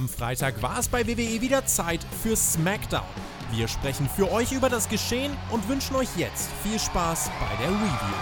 Am Freitag war es bei WWE wieder Zeit für SmackDown. Wir sprechen für euch über das Geschehen und wünschen euch jetzt viel Spaß bei der Review.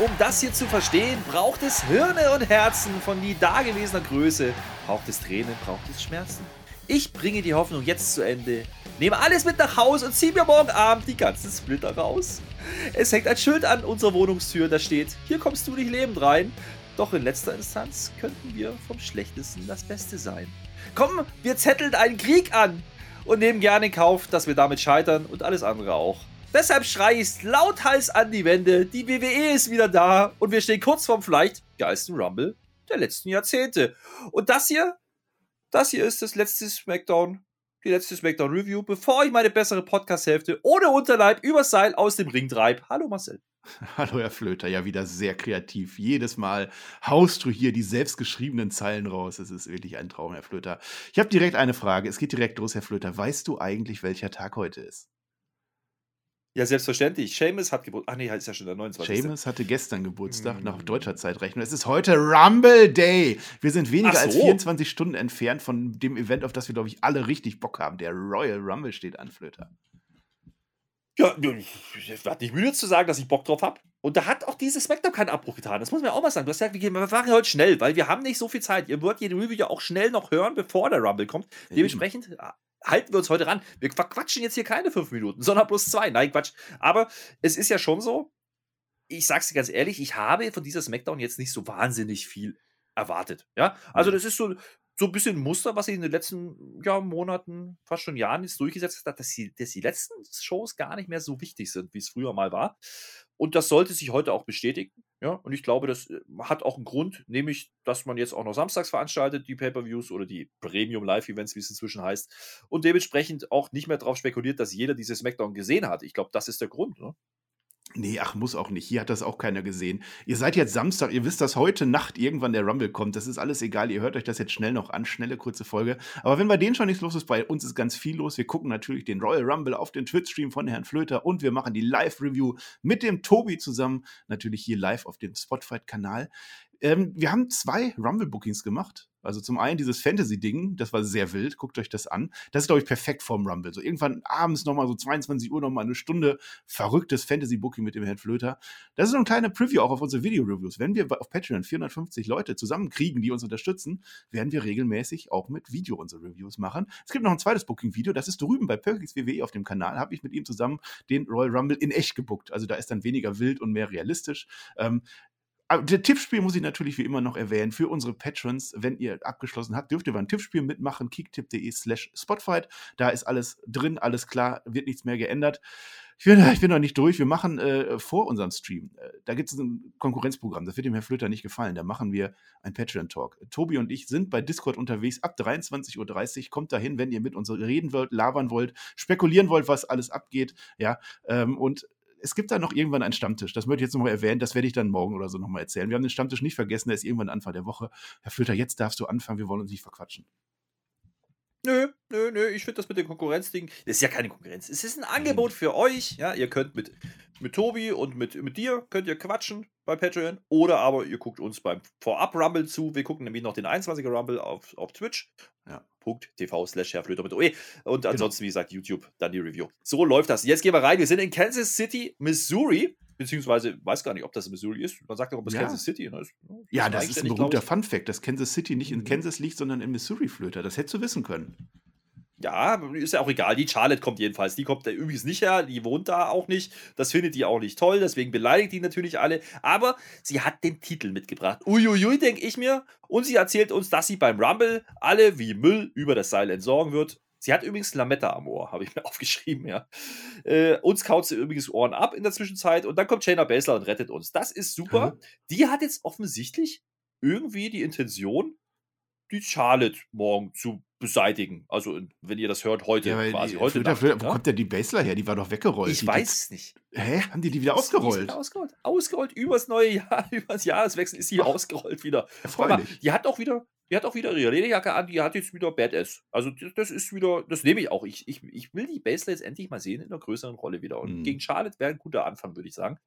Um das hier zu verstehen, braucht es Hirne und Herzen von nie dagewesener Größe. Braucht es Tränen, braucht es Schmerzen. Ich bringe die Hoffnung jetzt zu Ende. Nehme alles mit nach Hause und ziehe mir morgen Abend die ganzen Splitter raus. Es hängt ein Schild an unserer Wohnungstür, da steht, hier kommst du nicht lebend rein. Doch in letzter Instanz könnten wir vom Schlechtesten das Beste sein. Komm, wir zetteln einen Krieg an und nehmen gerne in Kauf, dass wir damit scheitern und alles andere auch. Deshalb schrei ich lauthals an die Wände, die WWE ist wieder da und wir stehen kurz vorm vielleicht geilsten Rumble der letzten Jahrzehnte. Und das hier, das hier ist das letzte SmackDown, die letzte SmackDown Review, bevor ich meine bessere Podcast-Hälfte ohne Unterleib übers Seil aus dem Ring treib. Hallo Marcel. Hallo Herr Flöter, ja wieder sehr kreativ. Jedes Mal haust du hier die selbstgeschriebenen Zeilen raus. Es ist wirklich ein Traum, Herr Flöter. Ich habe direkt eine Frage. Es geht direkt los, Herr Flöter. Weißt du eigentlich, welcher Tag heute ist? Ja, selbstverständlich. Seamus hat Geburtstag. Ach nee, ist ja schon der 29. Seamus hatte gestern Geburtstag mm. nach deutscher Zeitrechnung. Es ist heute Rumble Day. Wir sind weniger so. als 24 Stunden entfernt von dem Event, auf das wir, glaube ich, alle richtig Bock haben. Der Royal Rumble steht an, Flöter. Ja, ich werde nicht müde zu sagen, dass ich Bock drauf habe. Und da hat auch dieses SmackDown keinen Abbruch getan. Das muss man auch mal sagen. Du hast gesagt, wir machen heute schnell, weil wir haben nicht so viel Zeit. Ihr wollt jede Review ja auch schnell noch hören, bevor der Rumble kommt. Dementsprechend halten wir uns heute ran. Wir quatschen jetzt hier keine fünf Minuten, sondern bloß zwei. Nein, Quatsch. Aber es ist ja schon so, ich sag's dir ganz ehrlich, ich habe von dieser Smackdown jetzt nicht so wahnsinnig viel erwartet. Ja, also mhm. das ist so, so ein bisschen ein Muster, was sich in den letzten ja, Monaten, fast schon Jahren jetzt durchgesetzt hat, dass die, dass die letzten Shows gar nicht mehr so wichtig sind, wie es früher mal war. Und das sollte sich heute auch bestätigen. Ja, und ich glaube, das äh, hat auch einen Grund, nämlich, dass man jetzt auch noch samstags veranstaltet, die Pay-Per-Views oder die Premium Live-Events, wie es inzwischen heißt. Und dementsprechend auch nicht mehr darauf spekuliert, dass jeder diese Smackdown gesehen hat. Ich glaube, das ist der Grund. Ne? Nee, ach, muss auch nicht. Hier hat das auch keiner gesehen. Ihr seid jetzt Samstag, ihr wisst, dass heute Nacht irgendwann der Rumble kommt. Das ist alles egal. Ihr hört euch das jetzt schnell noch an. Schnelle, kurze Folge. Aber wenn bei denen schon nichts los ist, bei uns ist ganz viel los. Wir gucken natürlich den Royal Rumble auf den Twitch-Stream von Herrn Flöter und wir machen die Live-Review mit dem Tobi zusammen. Natürlich hier live auf dem Spotify-Kanal. Ähm, wir haben zwei Rumble-Bookings gemacht. Also zum einen dieses Fantasy-Ding, das war sehr wild, guckt euch das an. Das ist, glaube ich, perfekt vorm Rumble. So irgendwann abends nochmal so 22 Uhr nochmal eine Stunde verrücktes Fantasy-Booking mit dem Herrn Flöter. Das ist so ein kleiner Preview auch auf unsere Video-Reviews. Wenn wir auf Patreon 450 Leute zusammenkriegen, die uns unterstützen, werden wir regelmäßig auch mit Video unsere Reviews machen. Es gibt noch ein zweites Booking-Video, das ist drüben bei Perkins WWE auf dem Kanal, habe ich mit ihm zusammen den Royal Rumble in echt gebuckt. Also da ist dann weniger wild und mehr realistisch. Ähm, aber der Tippspiel muss ich natürlich wie immer noch erwähnen. Für unsere Patrons, wenn ihr abgeschlossen habt, dürft ihr beim Tippspiel mitmachen. kicktipp.de slash spotfight. Da ist alles drin, alles klar, wird nichts mehr geändert. Ich bin, ich bin noch nicht durch. Wir machen äh, vor unserem Stream, äh, da gibt es ein Konkurrenzprogramm, das wird dem Herr Flöter nicht gefallen. Da machen wir ein Patreon-Talk. Tobi und ich sind bei Discord unterwegs ab 23.30 Uhr. Kommt dahin, wenn ihr mit uns reden wollt, labern wollt, spekulieren wollt, was alles abgeht. Ja, ähm, und es gibt da noch irgendwann einen Stammtisch. Das möchte ich jetzt nochmal erwähnen. Das werde ich dann morgen oder so nochmal erzählen. Wir haben den Stammtisch nicht vergessen. Der ist irgendwann Anfang der Woche. Herr Flöter, jetzt darfst du anfangen. Wir wollen uns nicht verquatschen. Nö, nö, nö, ich finde das mit dem Konkurrenzding, das ist ja keine Konkurrenz. Es ist ein Angebot für euch. Ja, ihr könnt mit, mit Tobi und mit, mit dir könnt ihr quatschen bei Patreon. Oder aber ihr guckt uns beim Vorab-Rumble zu. Wir gucken nämlich noch den 21er Rumble auf, auf Twitch. Ja. .tv slash mit OE. Und genau. ansonsten, genau. wie gesagt, YouTube, dann die Review. So läuft das. Jetzt gehen wir rein. Wir sind in Kansas City, Missouri. Beziehungsweise, weiß gar nicht, ob das in Missouri ist. Man sagt doch, ob es ja. Kansas City ist. Das ja, das ist ein berühmter Fun-Fact, dass Kansas City nicht in mhm. Kansas liegt, sondern in Missouri, Flöter. Das hättest du wissen können. Ja, ist ja auch egal. Die Charlotte kommt jedenfalls. Die kommt da übrigens nicht her. Die wohnt da auch nicht. Das findet die auch nicht toll. Deswegen beleidigt die natürlich alle. Aber sie hat den Titel mitgebracht. Uiuiui, denke ich mir. Und sie erzählt uns, dass sie beim Rumble alle wie Müll über das Seil entsorgen wird. Sie hat übrigens Lametta am Ohr, habe ich mir aufgeschrieben, ja. Äh, uns kaut sie übrigens Ohren ab in der Zwischenzeit und dann kommt Shayna Baszler und rettet uns. Das ist super. Mhm. Die hat jetzt offensichtlich irgendwie die Intention, die Charlotte morgen zu beseitigen. Also, wenn ihr das hört, heute ja, quasi. Die, heute Nacht, wo ja? kommt denn die Basler her? Die war doch weggerollt. Ich die, weiß es nicht. Hä? Haben die die wieder ausgerollt? Die ausgerollt. Ausgerollt übers neue Jahr, übers Jahreswechsel ist sie Ach, ausgerollt wieder. Erfreulich. Die hat auch wieder Die hat auch wieder ihre Lederjacke an, die hat jetzt wieder Badass. Also das, ist wieder, das nehme ich auch. Ich, ich, ich will die Basler jetzt endlich mal sehen in einer größeren Rolle wieder. Und Mhm. gegen Charlotte wäre ein guter Anfang, würde ich sagen.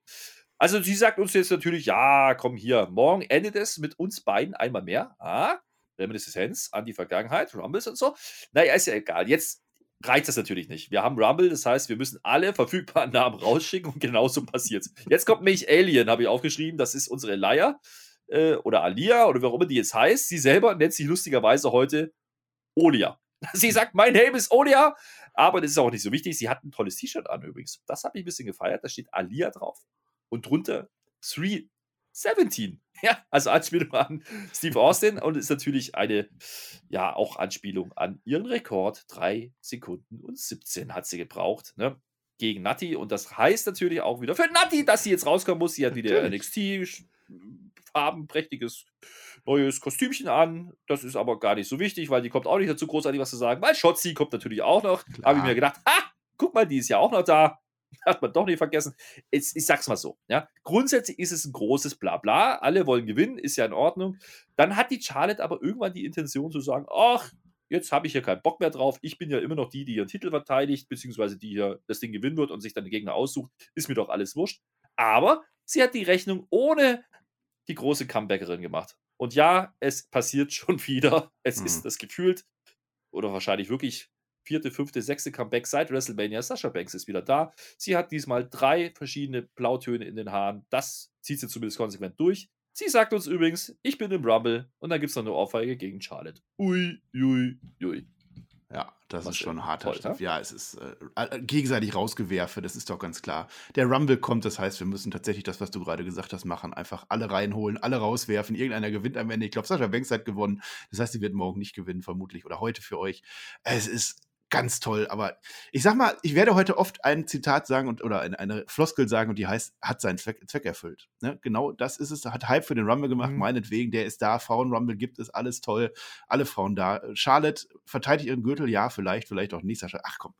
Also sie sagt uns jetzt natürlich, ja, komm hier, morgen endet es mit uns beiden einmal mehr. Ah, Reminiszenz an die Vergangenheit, Rumbles und so. Naja, ist ja egal. Jetzt reicht das natürlich nicht. Wir haben Rumble, das heißt, wir müssen alle verfügbaren Namen rausschicken und genauso passiert Jetzt kommt nämlich Alien, habe ich aufgeschrieben. Das ist unsere Leier äh, oder Alia oder wer auch immer die jetzt heißt. Sie selber nennt sich lustigerweise heute Olia. Sie sagt, mein Name ist Olia, aber das ist auch nicht so wichtig. Sie hat ein tolles T-Shirt an übrigens. Das habe ich ein bisschen gefeiert. Da steht Alia drauf und drunter 317. Ja, also Anspielung an Steve Austin und ist natürlich eine, ja, auch Anspielung an ihren Rekord. 3 Sekunden und 17 hat sie gebraucht, ne? Gegen Natti und das heißt natürlich auch wieder für Natti, dass sie jetzt rauskommen muss. Sie hat wieder Natürlich. NXT-farbenprächtiges neues Kostümchen an. Das ist aber gar nicht so wichtig, weil die kommt auch nicht dazu, großartig was zu sagen. Weil Shotzi kommt natürlich auch noch. Habe ich mir gedacht, ah, guck mal, die ist ja auch noch da. Hat man doch nicht vergessen. Jetzt, ich sag's mal so. Ja. Grundsätzlich ist es ein großes Blabla. Alle wollen gewinnen, ist ja in Ordnung. Dann hat die Charlotte aber irgendwann die Intention zu sagen: Ach, jetzt habe ich hier keinen Bock mehr drauf. Ich bin ja immer noch die, die ihren Titel verteidigt, beziehungsweise die hier das Ding gewinnen wird und sich dann den Gegner aussucht. Ist mir doch alles wurscht. Aber sie hat die Rechnung ohne die große Comebackerin gemacht. Und ja, es passiert schon wieder. Es Mhm. ist das gefühlt oder wahrscheinlich wirklich vierte, fünfte, sechste Comeback seit WrestleMania. Sasha Banks ist wieder da. Sie hat diesmal drei verschiedene Blautöne in den Haaren. Das zieht sie zumindest konsequent durch. Sie sagt uns übrigens, ich bin im Rumble und dann gibt es noch eine Ohrfeige gegen Charlotte. Ui, ui, ui. Ja, das Was ist schon harter Toll, Stoff. ne? Ja, es ist äh, äh, gegenseitig rausgewerfe, das ist doch ganz klar. Der Rumble kommt, das heißt, wir müssen tatsächlich das, was du gerade gesagt hast, machen. Einfach alle reinholen, alle rauswerfen. Irgendeiner gewinnt am Ende. Ich glaube, Sascha Banks hat gewonnen. Das heißt, sie wird morgen nicht gewinnen, vermutlich. Oder heute für euch. Es ist ganz toll. Aber ich sag mal, ich werde heute oft ein Zitat sagen und, oder eine, eine Floskel sagen und die heißt, hat seinen Zweck, Zweck erfüllt. Ne? Genau das ist es. Hat Hype für den Rumble gemacht, Mhm. meinetwegen. Der ist da. Frauen-Rumble gibt es, alles toll. Alle Frauen da. Charlotte verteidigt ihren Gürtel, ja, vielleicht, vielleicht auch nicht. Sascha, ach komm,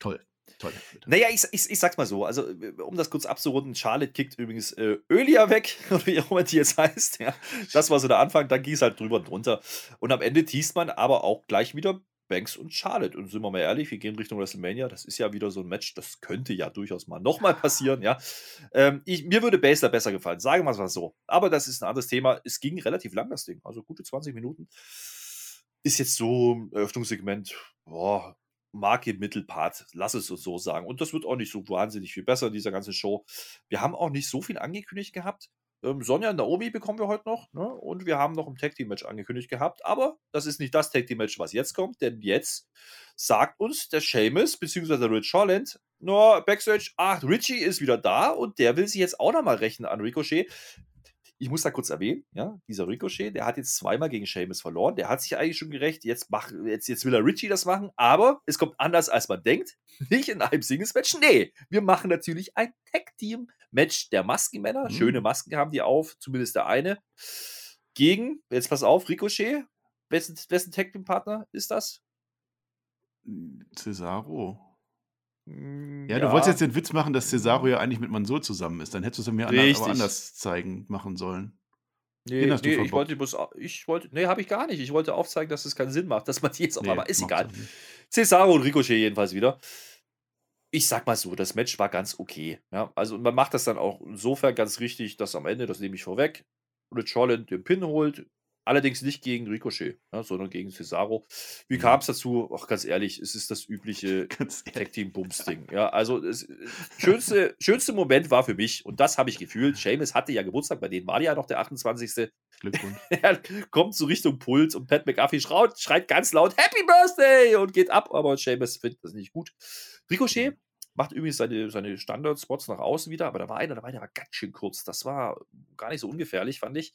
toll. Toll. Naja, ich, ich, ich sag's mal so, also äh, um das kurz abzurunden, Charlotte kickt übrigens äh, Ölia weg, oder wie auch immer die jetzt heißt. Ja, das war so der Anfang, dann ging es halt drüber und drunter. Und am Ende teast man aber auch gleich wieder Banks und Charlotte. Und sind wir mal ehrlich, wir gehen Richtung WrestleMania. Das ist ja wieder so ein Match, das könnte ja durchaus mal nochmal passieren, ja. Ähm, ich, mir würde Basler besser gefallen, sagen wir es mal so. Aber das ist ein anderes Thema. Es ging relativ lang, das Ding, also gute 20 Minuten. Ist jetzt so ein Eröffnungssegment, boah, im Mittelpart, lass es uns so sagen. Und das wird auch nicht so wahnsinnig viel besser in dieser ganzen Show. Wir haben auch nicht so viel angekündigt gehabt. Ähm, Sonja und Naomi bekommen wir heute noch. Ne? Und wir haben noch ein Tag Team Match angekündigt gehabt. Aber das ist nicht das Tag Team Match, was jetzt kommt. Denn jetzt sagt uns der Seamus bzw. Rich Holland nur Backstage, ach, Richie ist wieder da und der will sich jetzt auch nochmal rechnen an Ricochet. Ich muss da kurz erwähnen, ja, dieser Ricochet, der hat jetzt zweimal gegen Seamus verloren. Der hat sich eigentlich schon gerecht. Jetzt, mach, jetzt, jetzt will er Richie das machen, aber es kommt anders, als man denkt. Nicht in einem Singles-Match. Nee, wir machen natürlich ein Tag-Team-Match der Maskenmänner. Mhm. Schöne Masken haben die auf, zumindest der eine. Gegen, jetzt pass auf, Ricochet. Wessen, wessen Tag-Team-Partner ist das? Cesaro. Mm, Ja, du wolltest jetzt den Witz machen, dass Cesaro ja eigentlich mit Mansur zusammen ist. Dann hättest du es mir anders, aber anders zeigen, machen sollen. Nee, nee ich wollte bloß, ich wollte, nee, habe ich gar nicht. Ich wollte aufzeigen, dass es keinen Sinn macht, dass man die jetzt auf einmal, ist egal. auch. Cesaro und Ricochet jedenfalls wieder. Ich sag mal so, das Match war ganz okay. Ja, also man macht das dann auch insofern ganz richtig, dass am Ende, das nehme ich vorweg, Rich Holland den Pin holt. Allerdings nicht gegen Ricochet, ja, sondern gegen Cesaro. Wie Mhm. kam es dazu? Ach, ganz ehrlich, es ist das übliche. Tag Team Bums Ding. Ja, also es, schönste, schönste Moment war für mich und das habe ich gefühlt. Seamus hatte ja Geburtstag, bei denen war ja noch der 28. Glückwunsch. Er kommt so Richtung Pult und Pat McAfee schreit, schreit ganz laut Happy Birthday und geht ab, aber Seamus findet das nicht gut. Ricochet macht übrigens seine, seine Standard-Spots nach außen wieder, aber da war einer dabei, der war ganz schön kurz. Das war gar nicht so ungefährlich, fand ich.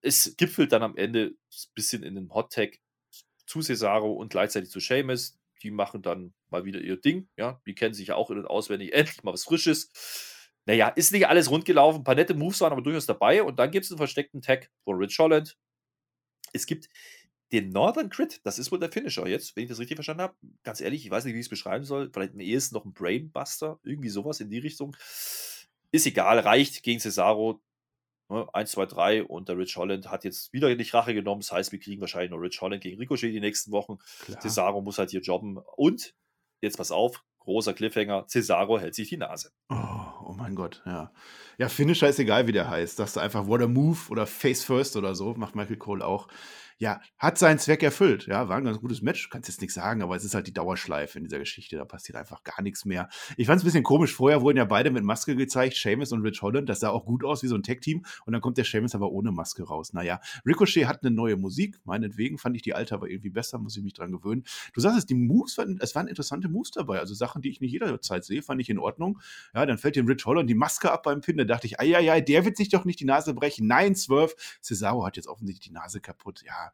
Es gipfelt dann am Ende ein bisschen in den Hot-Tag zu Cesaro und gleichzeitig zu Seamus. Die machen dann mal wieder ihr Ding. Ja, die kennen sich ja auch in- und auswendig. Endlich mal was Frisches. Naja, ist nicht alles rund gelaufen. Ein paar nette Moves waren aber durchaus dabei. Und dann gibt es einen versteckten Tag von Rich Holland. Es gibt den Northern Crit. Das ist wohl der Finisher jetzt, wenn ich das richtig verstanden habe. Ganz ehrlich, ich weiß nicht, wie ich es beschreiben soll. Vielleicht am ehesten noch ein Brainbuster. Irgendwie sowas in die Richtung. Ist egal, reicht gegen Cesaro. Ne? 1, 2, 3 und der Rich Holland hat jetzt wieder nicht Rache genommen. Das heißt, wir kriegen wahrscheinlich noch Rich Holland gegen Ricochet die nächsten Wochen. Klar. Cesaro muss halt hier jobben. Und, jetzt pass auf, großer Cliffhanger, Cesaro hält sich die Nase. Oh, oh mein Gott, ja. Ja, Finisher ist egal, wie der heißt. Sagst du einfach What a Move oder Face First oder so, macht Michael Cole auch. Ja, hat seinen Zweck erfüllt. Ja, war ein ganz gutes Match, kannst jetzt nichts sagen, aber es ist halt die Dauerschleife in dieser Geschichte. Da passiert einfach gar nichts mehr. Ich fand es ein bisschen komisch. Vorher wurden ja beide mit Maske gezeigt, Seamus und Rich Holland. Das sah auch gut aus wie so ein Tag-Team. Und dann kommt der Seamus aber ohne Maske raus. Naja, Ricochet hat eine neue Musik. Meinetwegen fand ich die alte aber irgendwie besser, muss ich mich dran gewöhnen. Du sagst es, die Moves, waren, es waren interessante Moves dabei. Also Sachen, die ich nicht jederzeit sehe, fand ich in Ordnung. Ja, dann fällt dem Rich Holland die Maske ab beim Pin. Da dachte ich, ja, der wird sich doch nicht die Nase brechen. Nein, Swerve. Cesaro hat jetzt offensichtlich die Nase kaputt. Ja,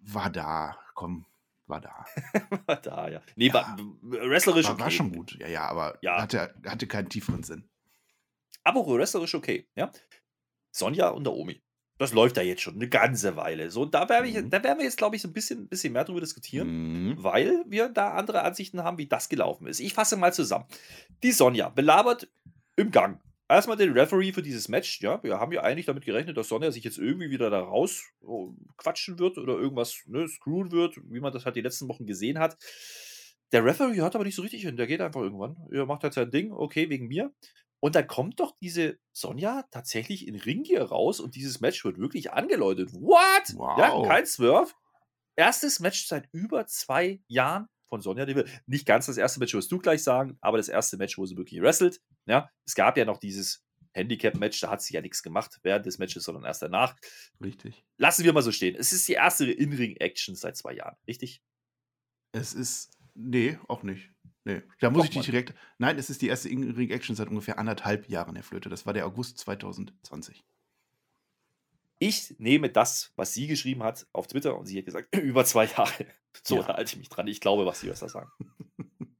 war da. Komm, war da. War da, ja. Nee, Ja. war, wrestlerisch War, okay. war schon gut. Ja, ja, aber Ja. Hatte, hatte keinen tieferen Sinn. Aber wrestlerisch okay, ja. Sonja und Naomi. Das läuft da jetzt schon eine ganze Weile. So, und da werden wir, Mhm. da werden wir jetzt, glaube ich, so ein bisschen, bisschen mehr drüber diskutieren. Mhm. weil wir da andere Ansichten haben, wie das gelaufen ist. Ich fasse mal zusammen. Die Sonja belabert im Gang. Erstmal den Referee für dieses Match. Ja, wir haben ja eigentlich damit gerechnet, dass Sonja sich jetzt irgendwie wieder da raus oh, quatschen wird oder irgendwas ne, screwen wird, wie man das halt die letzten Wochen gesehen hat. Der Referee hört aber nicht so richtig hin. Der geht einfach irgendwann. Er macht halt sein Ding, okay, wegen mir. Und dann kommt doch diese Sonja tatsächlich in Ringgear raus und dieses Match wird wirklich angeläutet. What? Ja, Wow. kein Swerve. Erstes Match seit über zwei Jahren von Sonja Deville. Nicht ganz das erste Match, wirst du gleich sagen, aber das erste Match, wo sie wirklich wrestelt. Ja, es gab ja noch dieses Handicap-Match, da hat sie ja nichts gemacht während des Matches, sondern erst danach. Richtig. Lassen wir mal so stehen. Es ist die erste In-Ring-Action seit zwei Jahren, richtig? Es ist. Nee, auch nicht. Nee. Da muss Doch, ich dich direkt. Nein, es ist die erste In-Ring-Action seit ungefähr anderthalb Jahren, Herr Flöte. Das war der August 2020. Ich nehme das, was sie geschrieben hat auf Twitter und sie hat gesagt, über zwei Jahre. So, Ja. da halte ich mich dran. Ich glaube, was die da sagen.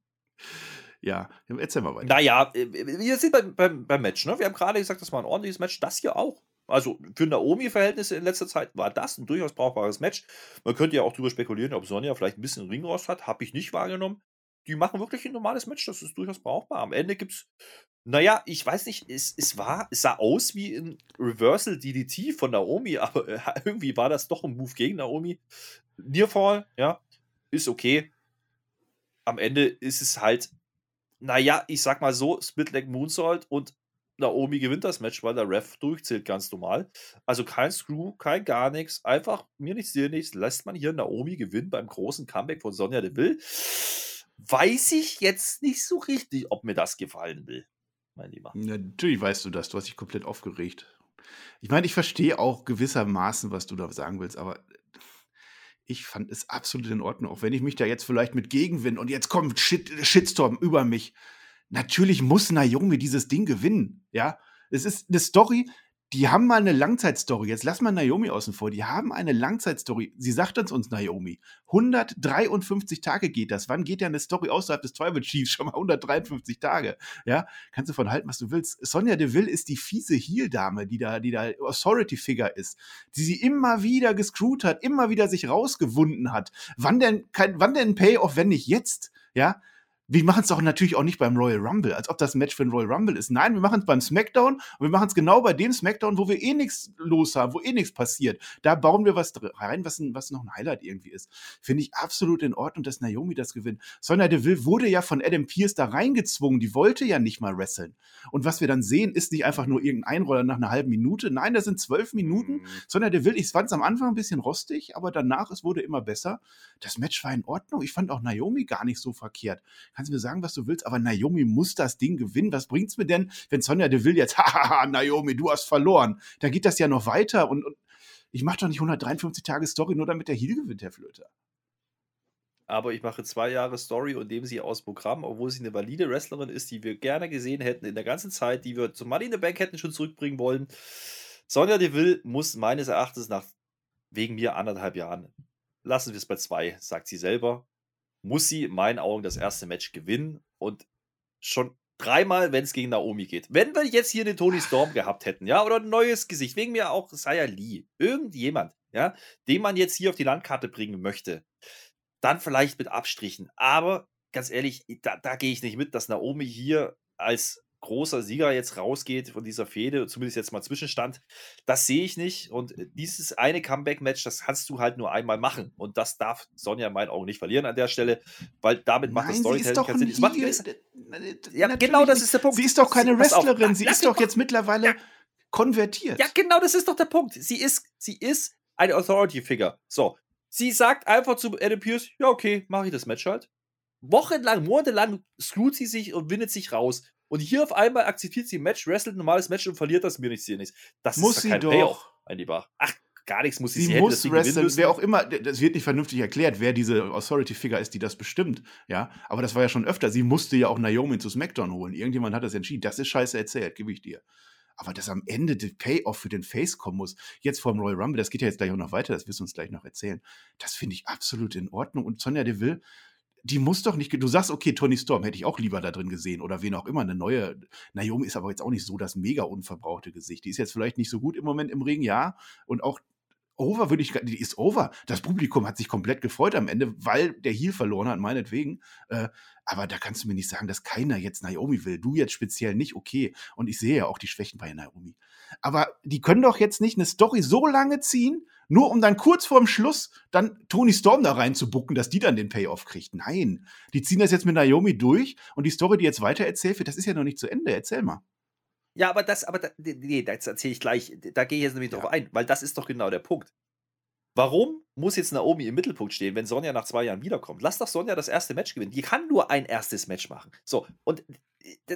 Ja, erzähl mal weiter. Naja, äh, wir sind beim, beim, beim Match, ne? Wir haben gerade gesagt, das war ein ordentliches Match, das hier auch. Also für Naomi-Verhältnisse in letzter Zeit war das ein durchaus brauchbares Match. Man könnte ja auch drüber spekulieren, ob Sonja vielleicht ein bisschen Ringrost hat. Habe ich nicht wahrgenommen. Die machen wirklich ein normales Match, das ist durchaus brauchbar. Am Ende gibt's, naja, ich weiß nicht, es, es war, es sah aus wie ein Reversal DDT von Naomi, aber äh, irgendwie war das doch ein Move gegen Naomi. Nearfall, ja, ist okay. Am Ende ist es halt naja, ich sag mal so, Split Leg Moonsault und Naomi gewinnt das Match, weil der Ref durchzählt ganz normal. Also kein Screw, kein gar nichts. Einfach mir nichts, dir nichts. Lässt man hier Naomi gewinnen beim großen Comeback von Sonja Deville. Weiß ich jetzt nicht so richtig, ob mir das gefallen will, mein Lieber. Natürlich weißt du das, du hast dich komplett aufgeregt. Ich meine, ich verstehe auch gewissermaßen, was du da sagen willst, aber ich fand es absolut in Ordnung, auch wenn ich mich da jetzt vielleicht mit Gegenwind und jetzt kommt Shit, Shitstorm über mich. Natürlich muss Naomi dieses Ding gewinnen, ja. Es ist eine Story, die haben mal eine Langzeitstory. Jetzt lass mal Naomi außen vor. Die haben eine Langzeitstory. Sie sagt es uns, Naomi. 153 Tage geht das. Wann geht ja eine Story außerhalb des Tribal Chiefs? Schon mal 153 Tage. Ja, kannst du von halten, was du willst. Sonja Deville ist die fiese Heel-Dame, die da, die da Authority-Figure ist, die sie immer wieder gescrewt hat, immer wieder sich rausgewunden hat. Wann denn, kein, wann denn Payoff, wenn nicht jetzt? Ja, wir machen es doch natürlich auch nicht beim Royal Rumble, als ob das ein Match für den Royal Rumble ist. Nein, wir machen es beim SmackDown und wir machen es genau bei dem SmackDown, wo wir eh nichts los haben, wo eh nichts passiert. Da bauen wir was rein, was, ein, was noch ein Highlight irgendwie ist. Finde ich absolut in Ordnung, dass Naomi das gewinnt. Sonja Deville wurde ja von Adam Pierce da reingezwungen. Die wollte ja nicht mal wresteln. Und was wir dann sehen, ist nicht einfach nur irgendein Einroller nach einer halben Minute. Nein, das sind zwölf Minuten. Sonja Deville, ich fand es am Anfang ein bisschen rostig, aber danach, es wurde immer besser. Das Match war in Ordnung. Ich fand auch Naomi gar nicht so verkehrt. Kannst du mir sagen, was du willst, aber Naomi muss das Ding gewinnen. Was bringt's mir denn, wenn Sonja Deville jetzt, hahaha, Naomi, du hast verloren. Dann geht das ja noch weiter und, und ich mache doch nicht 153 Tage Story nur damit der Heel gewinnt, Herr Flöter. Aber ich mache zwei Jahre Story und nehme sie aus Programm, obwohl sie eine valide Wrestlerin ist, die wir gerne gesehen hätten in der ganzen Zeit, die wir zum Money in the Bank hätten schon zurückbringen wollen. Sonja Deville muss meines Erachtens nach wegen mir anderthalb Jahren, lassen wir es bei zwei, sagt sie selber, muss sie in meinen Augen das erste Match gewinnen und schon dreimal, wenn es gegen Naomi geht. Wenn wir jetzt hier den Tony Storm gehabt hätten, ja, oder ein neues Gesicht, wegen mir auch Saya Lee, irgendjemand, ja, den man jetzt hier auf die Landkarte bringen möchte, dann vielleicht mit Abstrichen. Aber ganz ehrlich, da, da gehe ich nicht mit, dass Naomi hier als großer Sieger jetzt rausgeht von dieser Fehde, zumindest jetzt mal Zwischenstand, das sehe ich nicht. Und dieses eine Comeback-Match, das kannst du halt nur einmal machen. Und das darf Sonja in meinen Augen nicht verlieren an der Stelle, weil damit macht das Storytelling keinen Sinn. Macht, ja, genau das ist der Punkt. Sie ist doch keine Wrestlerin, sie ist doch jetzt mittlerweile ja. konvertiert. Ja, genau das ist doch der Punkt. Sie ist, sie ist eine Authority-Figure. So, sie sagt einfach zu Adam Pierce, ja, okay, mache ich das Match halt. Wochenlang, monatelang screwt sie sich und windet sich raus. Und hier auf einmal akzeptiert sie ein Match, wrestelt ein normales Match und verliert das mir nichts hier nichts. Das muss ist sie kein doch. Payoff, mein Lieber. Ach, gar nichts muss sie. Sie, sie muss hätte, wresteln, wer auch immer, das wird nicht vernünftig erklärt, wer diese Authority-Figure ist, die das bestimmt. Ja, aber das war ja schon öfter. Sie musste ja auch Naomi zu SmackDown holen. Irgendjemand hat das entschieden. Das ist scheiße erzählt, gebe ich dir. Aber dass am Ende der Payoff für den Face kommen muss, jetzt vor dem Royal Rumble, das geht ja jetzt gleich auch noch weiter, das wirst du uns gleich noch erzählen. Das finde ich absolut in Ordnung. Und Sonja Deville, die muss doch nicht. Du sagst, okay, Tony Storm hätte ich auch lieber da drin gesehen oder wen auch immer. Eine neue. Naomi ist aber jetzt auch nicht so das mega unverbrauchte Gesicht. Die ist jetzt vielleicht nicht so gut im Moment im Ring, ja. Und auch over würde ich. Die ist over. Das Publikum hat sich komplett gefreut am Ende, weil der Heel verloren hat, meinetwegen. Äh, aber da kannst du mir nicht sagen, dass keiner jetzt Naomi will. Du jetzt speziell nicht, okay. Und ich sehe ja auch die Schwächen bei Naomi. Aber die können doch jetzt nicht eine Story so lange ziehen, nur um dann kurz vorm Schluss dann Tony Storm da reinzubucken, dass die dann den Payoff kriegt. Nein, die ziehen das jetzt mit Naomi durch und die Story, die jetzt weiter erzählt wird, das ist ja noch nicht zu Ende. Erzähl mal. Ja, aber das, aber da, nee, das erzähle ich gleich. Da gehe ich jetzt nämlich ja. drauf ein, weil das ist doch genau der Punkt. Warum muss jetzt Naomi im Mittelpunkt stehen, wenn Sonja nach zwei Jahren wiederkommt? Lass doch Sonja das erste Match gewinnen. Die kann nur ein erstes Match machen. So, und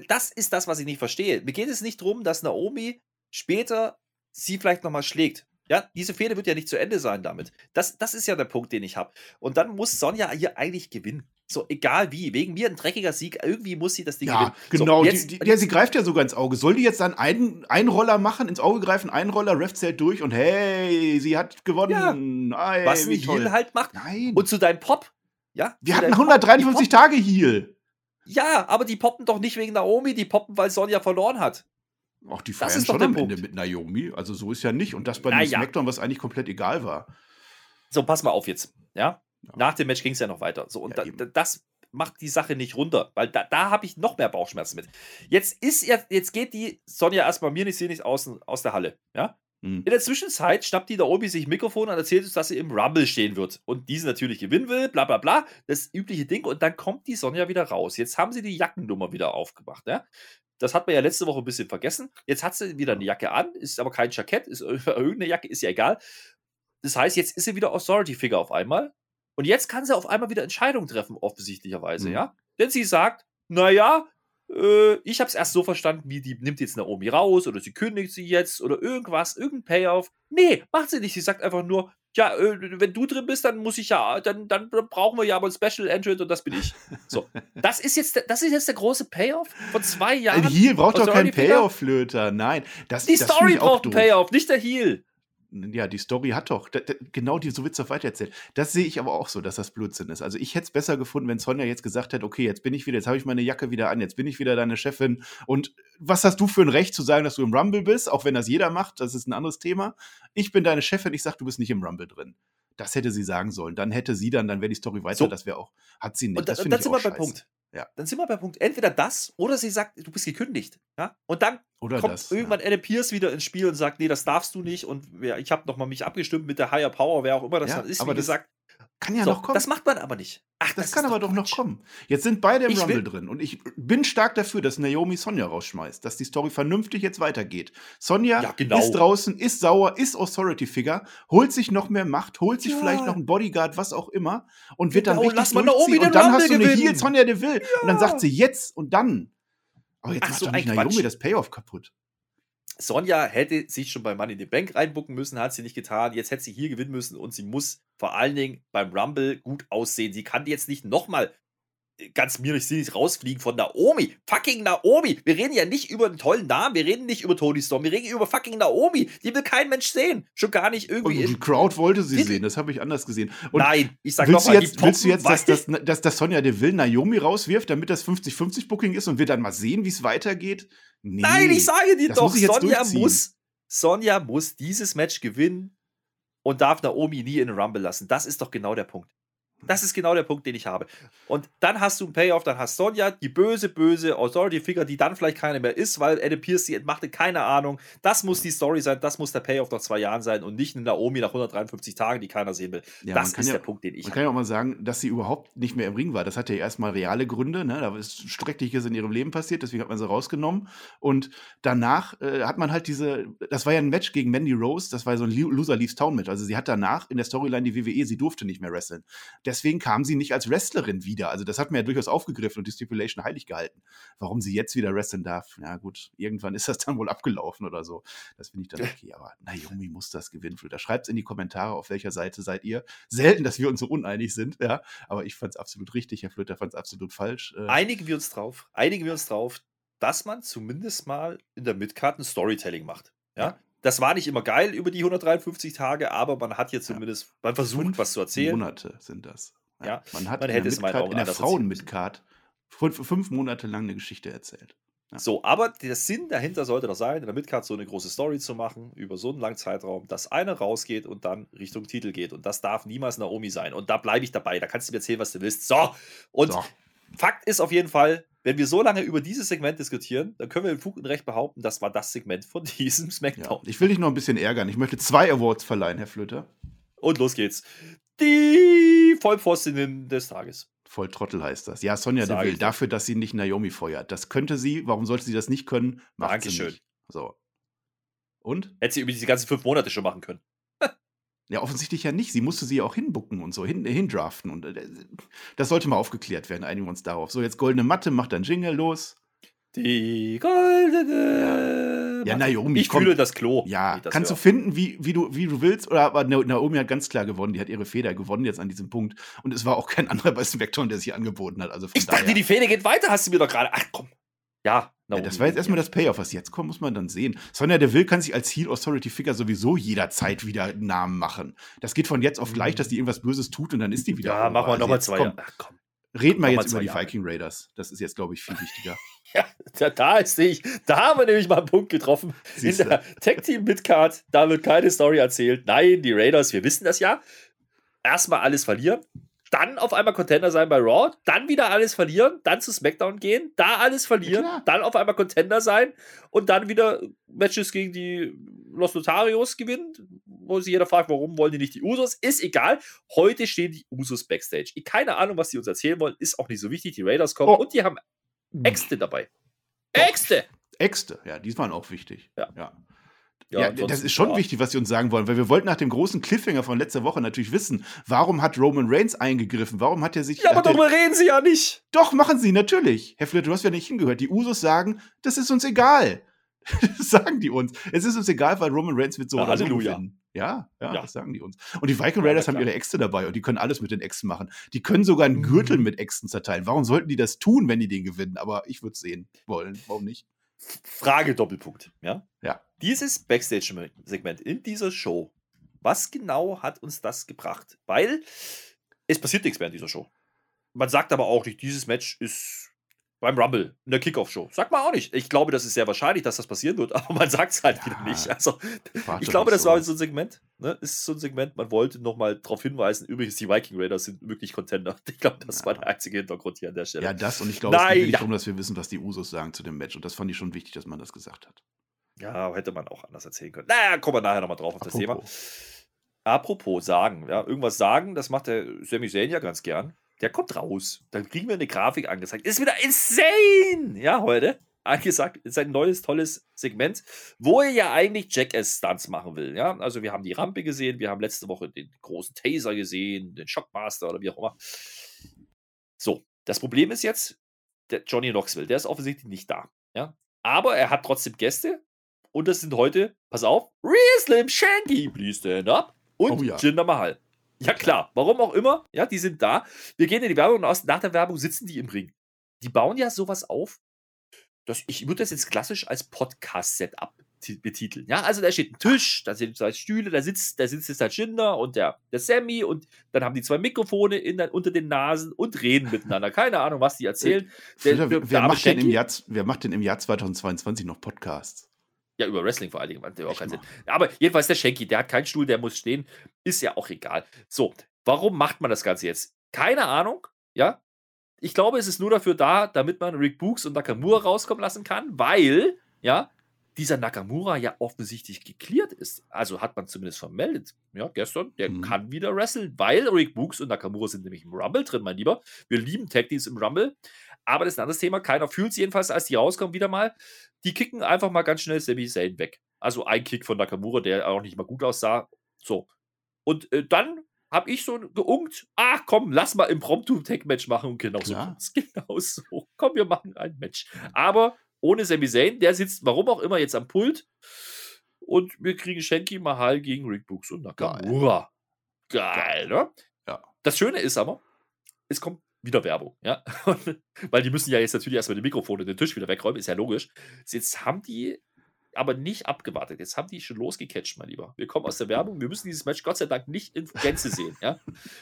das ist das, was ich nicht verstehe. Mir geht es nicht darum, dass Naomi später sie vielleicht nochmal schlägt. Ja, diese Fehde wird ja nicht zu Ende sein damit. Das, das ist ja der Punkt, den ich habe. Und dann muss Sonja hier eigentlich gewinnen. So, egal wie. Wegen mir ein dreckiger Sieg. Irgendwie muss sie das Ding ja, gewinnen. Genau, so, jetzt, die, die, ja, sie greift ja sogar ins Auge. Soll die jetzt dann einen, einen Roller machen, ins Auge greifen, einen Roller, Ref zählt durch und hey, sie hat gewonnen. Ja, Ei, was ein Heal halt macht. Nein. Und zu deinem Pop. Ja, Wir hatten 153 Pop, Tage Heal. Ja, aber die poppen doch nicht wegen Naomi, die poppen, weil Sonja verloren hat. Auch die feiern schon am Ende mit Naomi. Also so ist ja nicht. Und das bei dem SmackDown, was eigentlich komplett egal war. So, pass mal auf jetzt. Ja. Ja. Nach dem Match ging es ja noch weiter. So, und ja, da, das macht die Sache nicht runter, weil da, da habe ich noch mehr Bauchschmerzen mit. Jetzt ist ja, jetzt geht die Sonja erstmal mir nicht, sie nicht aus, aus der Halle. Ja. Mhm. In der Zwischenzeit schnappt die da Obi sich Mikrofon und erzählt uns, dass sie im Rumble stehen wird und diesen natürlich gewinnen will, bla bla bla. Das übliche Ding. Und dann kommt die Sonja wieder raus. Jetzt haben sie die Jackennummer wieder aufgemacht. Ja? Das hat man ja letzte Woche ein bisschen vergessen. Jetzt hat sie wieder eine Jacke an, ist aber kein Jackett, ist irgendeine Jacke, ist ja egal. Das heißt, jetzt ist sie wieder Authority-Figure auf einmal. Und jetzt kann sie auf einmal wieder Entscheidungen treffen, offensichtlicherweise, mhm. ja? Denn sie sagt, naja, äh, ich habe es erst so verstanden, wie die nimmt jetzt Naomi raus oder sie kündigt sie jetzt oder irgendwas, irgendein Payoff. Nee, macht sie nicht. Sie sagt einfach nur, ja, äh, wenn du drin bist, dann muss ich ja, dann, dann brauchen wir ja aber ein Special Entrant und das bin ich. So, das ist jetzt, das ist jetzt der große Payoff von zwei Jahren. Ein Heal braucht doch keinen Payoff, Flöter. Nein, das, die das Story braucht einen Payoff, nicht der Heal ja, die Story hat doch, da, da, genau die, so wird es doch weitererzählt. Das sehe ich aber auch so, dass das Blödsinn ist. Also ich hätte es besser gefunden, wenn Sonja jetzt gesagt hätte, okay, jetzt bin ich wieder, jetzt habe ich meine Jacke wieder an, jetzt bin ich wieder deine Chefin. Und was hast du für ein Recht zu sagen, dass du im Rumble bist, auch wenn das jeder macht, das ist ein anderes Thema. Ich bin deine Chefin, ich sage, du bist nicht im Rumble drin. Das hätte sie sagen sollen. Dann hätte sie dann, dann wäre die Story weiter, so. das wäre auch, hat sie nicht. Und, da, und dann sind wir beim Punkt. Ja. Dann sind wir beim Punkt, entweder das oder sie sagt, du bist gekündigt. Ja? Und dann oder kommt das, irgendwann ja. Adam Pierce wieder ins Spiel und sagt, nee, das darfst du nicht. Und ich habe nochmal mich abgestimmt mit der Higher Power, wer auch immer das ja, dann ist, wie gesagt. Kann ja so, noch kommen. Das macht man aber nicht. Ach, das, das kann aber doch noch kommen. Jetzt sind beide im ich Rumble drin und ich bin stark dafür, dass Naomi Sonja rausschmeißt, dass die Story vernünftig jetzt weitergeht. Sonja ja, genau. ist draußen, ist sauer, ist Authority Figure, holt sich noch mehr Macht, holt sich ja. vielleicht noch einen Bodyguard, was auch immer und wird genau, dann richtig lass mal Naomi und dann Rumble hast du eine Heal Sonja Deville ja. und dann sagt sie jetzt und dann. Aber jetzt Ach, macht so doch nicht Naomi Quatsch. das Payoff kaputt. Sonja hätte sich schon bei Money in the Bank reinbucken müssen, hat sie nicht getan. Jetzt hätte sie hier gewinnen müssen und sie muss vor allen Dingen beim Rumble gut aussehen. Sie kann jetzt nicht nochmal ganz mir nicht rausfliegen von Naomi. Fucking Naomi. Wir reden ja nicht über einen tollen Namen, wir reden nicht über Tony Storm, wir reden über fucking Naomi. Die will kein Mensch sehen. Schon gar nicht irgendwie. Und die Crowd wollte sie sehen, das habe ich anders gesehen. Und Nein, ich sag willst, du jetzt, willst du jetzt, dass, dass, dass, dass Sonja Deville Naomi rauswirft, damit das 50-50-Booking ist und wir dann mal sehen, wie es weitergeht? Nee, Nein, ich sage dir doch, muss Sonja muss, Sonja muss dieses Match gewinnen und darf Naomi nie in den Rumble lassen. Das ist doch genau der Punkt. Das ist genau der Punkt, den ich habe. Und dann hast du einen Payoff, dann hast Sonja, die böse, böse Authority-Figure, die dann vielleicht keine mehr ist, weil Adam Pierce sie entmachte, keine Ahnung. Das muss die Story sein, das muss der Payoff nach zwei Jahren sein und nicht eine Naomi nach 153 Tagen, die keiner sehen will. Ja, das ist ja- der Punkt, den ich Man habe. kann ja auch mal sagen, dass sie überhaupt nicht mehr im Ring war. Das hatte ja erstmal reale Gründe. Ne? Da ist Schreckliches in ihrem Leben passiert, deswegen hat man sie rausgenommen. Und danach äh, hat man halt diese, das war ja ein Match gegen Mandy Rose, das war so ein Lo- Loser Leaves Town Match. Also sie hat danach in der Storyline die WWE, sie durfte nicht mehr wresteln. Deswegen kam sie nicht als Wrestlerin wieder. Also das hat man ja durchaus aufgegriffen und die Stipulation heilig gehalten. Warum sie jetzt wieder wresteln darf, ja gut, irgendwann ist das dann wohl abgelaufen oder so. Das finde ich dann okay. Aber Naomi muss das gewinnen. Da schreibt es in die Kommentare, auf welcher Seite seid ihr. Selten, dass wir uns so uneinig sind, ja. Aber ich fand es absolut richtig, Herr Flöter fand es absolut falsch. Äh, Einigen wir uns drauf, einigen wir uns drauf, dass man zumindest mal in der Midcard ein Storytelling macht. Ja? Ja. Das war nicht immer geil über die 153 Tage, aber man hat hier Ja. zumindest, man versucht, Fünf was zu erzählen. Monate sind das. Ja, man hat man in hätte der, es Midcard, in der müssen. Frauen-Midcard fünf, fünf Monate lang eine Geschichte erzählt. Ja. So, aber der Sinn dahinter sollte doch sein, in der Midcard so eine große Story zu machen, über so einen langen Zeitraum, dass einer rausgeht und dann Richtung Titel geht. Und das darf niemals Naomi sein. Und da bleibe ich dabei. Da kannst du mir erzählen, was du willst. So, und So. Fakt ist auf jeden Fall, wenn wir so lange über dieses Segment diskutieren, dann können wir im Fug und Recht behaupten, das war das Segment von diesem Ja. Smackdown. Ich will dich noch ein bisschen ärgern. Ich möchte zwei Awards verleihen, Herr Flöter. Und los geht's. Die Vollpfostinnen des Tages. Voll Trottel heißt das. Ja, Sonja Sag Deville, dafür, dass sie nicht Naomi feuert. Das könnte sie. Warum sollte sie das nicht können? Macht sie Dankeschön. nicht. So. Und? Hätte sie über diese ganzen fünf Monate schon machen können. Ja, offensichtlich ja nicht. Sie musste sie ja auch hinbucken und so, hin, hindraften. Und äh, das sollte mal aufgeklärt werden. Einigen wir uns darauf. So, jetzt goldene Matte, macht dann Jingle los. Die goldene. Ja, Matte. Naomi, Ich komm. fühle das Klo. Ja, das kannst höre. du finden, wie, wie, du, wie du willst. Oder aber Na- Naomi hat ganz klar gewonnen. Die hat ihre Feder gewonnen jetzt an diesem Punkt. Und es war auch kein anderer bei SmackDown, der sich angeboten hat. Also Ich dachte, daher. die Fehde geht weiter, hast du mir doch gerade. Ach komm. Ja, Ja, das war jetzt erstmal das Payoff. Was jetzt kommt, muss man dann sehen. Sonja Deville kann sich als Heel Authority Figure sowieso jederzeit wieder einen Namen machen. Das geht von jetzt auf gleich, dass die irgendwas Böses tut und dann ist die wieder. Ja, machen wir Also nochmal zwei komm. Ach komm. Reden wir jetzt über die Jahre. Viking Raiders. Das ist jetzt, glaube ich, viel wichtiger. Ja, da, da ist ich. Da haben wir nämlich mal einen Punkt getroffen. Siehste. In der Tag Team Midcard, da wird keine Story erzählt. Nein, die Raiders, wir wissen das ja. Erstmal alles verlieren, dann auf einmal Contender sein bei Raw, dann wieder alles verlieren, dann zu SmackDown gehen, da alles verlieren, Ja, dann auf einmal Contender sein und dann wieder Matches gegen die Los Notarios gewinnen, wo sich jeder fragt, warum wollen die nicht die Usos? Ist egal. Heute stehen die Usos Backstage. Ich keine Ahnung, was die uns erzählen wollen, ist auch nicht so wichtig. Die Raiders kommen Oh. und die haben Äxte dabei. Äxte! Äxte, ja, die waren auch wichtig. Ja. ja. Ja, das ansonsten, ist schon ja. wichtig, was sie uns sagen wollen, weil wir wollten nach dem großen Cliffhanger von letzter Woche natürlich wissen, warum hat Roman Reigns eingegriffen? Warum hat er sich. Ja, aber er- darüber reden sie ja nicht. Doch, machen sie, natürlich. Herr Fleur, du hast ja nicht hingehört. Die Usos sagen, das ist uns egal. Das sagen die uns. Es ist uns egal, weil Roman Reigns wird so Ja, oder so. Ja, ja, Ja. das sagen die uns. Und die Viking Ja, Raiders na haben ihre Äxte dabei und die können alles mit den Äxten machen. Die können sogar einen Gürtel Mhm. mit Äxten zerteilen. Warum sollten die das tun, wenn die den gewinnen? Aber ich würde es sehen wollen. Warum nicht? Frage Doppelpunkt. Ja. Ja. Dieses Backstage-Segment in dieser Show, was genau hat uns das gebracht? Weil es passiert nichts mehr in dieser Show. Man sagt aber auch nicht, dieses Match ist beim Rumble in der Kickoff-Show. Sagt man auch nicht. Ich glaube, das ist sehr wahrscheinlich, dass das passieren wird, aber man sagt es halt Ja. wieder nicht. Also, ich glaube, nicht das war so ein Segment. Ne? Ist so ein Segment, man wollte nochmal darauf hinweisen, übrigens, die Viking Raiders sind wirklich Contender. Ich glaube, das war Ja. der einzige Hintergrund hier an der Stelle. Ja, das und ich glaube, es geht ja. darum, dass wir wissen, was die Usos sagen zu dem Match. Und das fand ich schon wichtig, dass man das gesagt hat. Ja, hätte man auch anders erzählen können. Naja, kommen wir nachher nochmal drauf auf das Thema. Apropos. Apropos sagen, ja, irgendwas sagen, das macht der Sami Zayn ja ganz gern. Der kommt raus. Dann kriegen wir eine Grafik angezeigt. Ist wieder insane, ja, heute. Angesagt, ist ein neues, tolles Segment, wo er ja eigentlich Jackass-Stunts machen will. Ja, also wir haben die Rampe gesehen, wir haben letzte Woche den großen Taser gesehen, den Shockmaster oder wie auch immer. So, das Problem ist jetzt, der Johnny Knoxville, der ist offensichtlich nicht da. Ja, aber er hat trotzdem Gäste und das sind heute, pass auf, Real Slim Shanky, please stand up und Oh ja. Jinder Mahal. Ja klar, warum auch immer, ja, die sind da. Wir gehen in die Werbung und aus, nach der Werbung sitzen die im Ring. Die bauen ja sowas auf, dass ich würde das jetzt klassisch als Podcast-Setup ti- betiteln. Ja, also da steht ein Tisch, da sind zwei Stühle, da sitzt, da sitzt jetzt der Jinder und der, der Sammy und dann haben die zwei Mikrofone in, unter den Nasen und reden miteinander. Keine Ahnung, was die erzählen. Der- Wer, der- wer, macht denn im Shanky? Jahr, wer macht denn im Jahr 2022 noch Podcasts? Ja, über Wrestling vor allen Dingen. macht auch keinen Sinn. Aber jedenfalls der Shanky, der hat keinen Stuhl, der muss stehen. Ist ja auch egal. So, warum macht man das Ganze jetzt? Keine Ahnung, ja. Ich glaube, es ist nur dafür da, damit man Rick Books und Nakamura rauskommen lassen kann, weil, ja, dieser Nakamura ja offensichtlich geklärt ist. Also hat man zumindest vermeldet, ja, gestern, der Mhm. kann wieder wresteln, weil Rick Books und Nakamura sind nämlich im Rumble drin, mein Lieber. Wir lieben Tag Teams im Rumble. Aber das ist ein anderes Thema. Keiner fühlt es jedenfalls, als die rauskommen, wieder mal. Die kicken einfach mal ganz schnell Sami Zayn weg. Also ein Kick von Nakamura, der auch nicht mal gut aussah. So. Und äh, dann habe ich so geungt, ach komm, lass mal Impromptu-Tag-Match machen. Und genau so Klar. kommt's. Genau so. Komm, wir machen ein Match. Aber ohne Sami Zayn, der sitzt, warum auch immer, jetzt am Pult. Und wir kriegen Shanky Mahal gegen Rick Books und Nakamura. Geil, ne? Ja. Das Schöne ist aber, es kommt wieder Werbung, ja. Weil die müssen ja jetzt natürlich erstmal die Mikrofone den Tisch wieder wegräumen, ist ja logisch. Jetzt haben die aber nicht abgewartet. Jetzt haben die schon losgecatcht, mein Lieber. Wir kommen aus der Werbung. Wir müssen dieses Match Gott sei Dank nicht in Gänze sehen. Ja?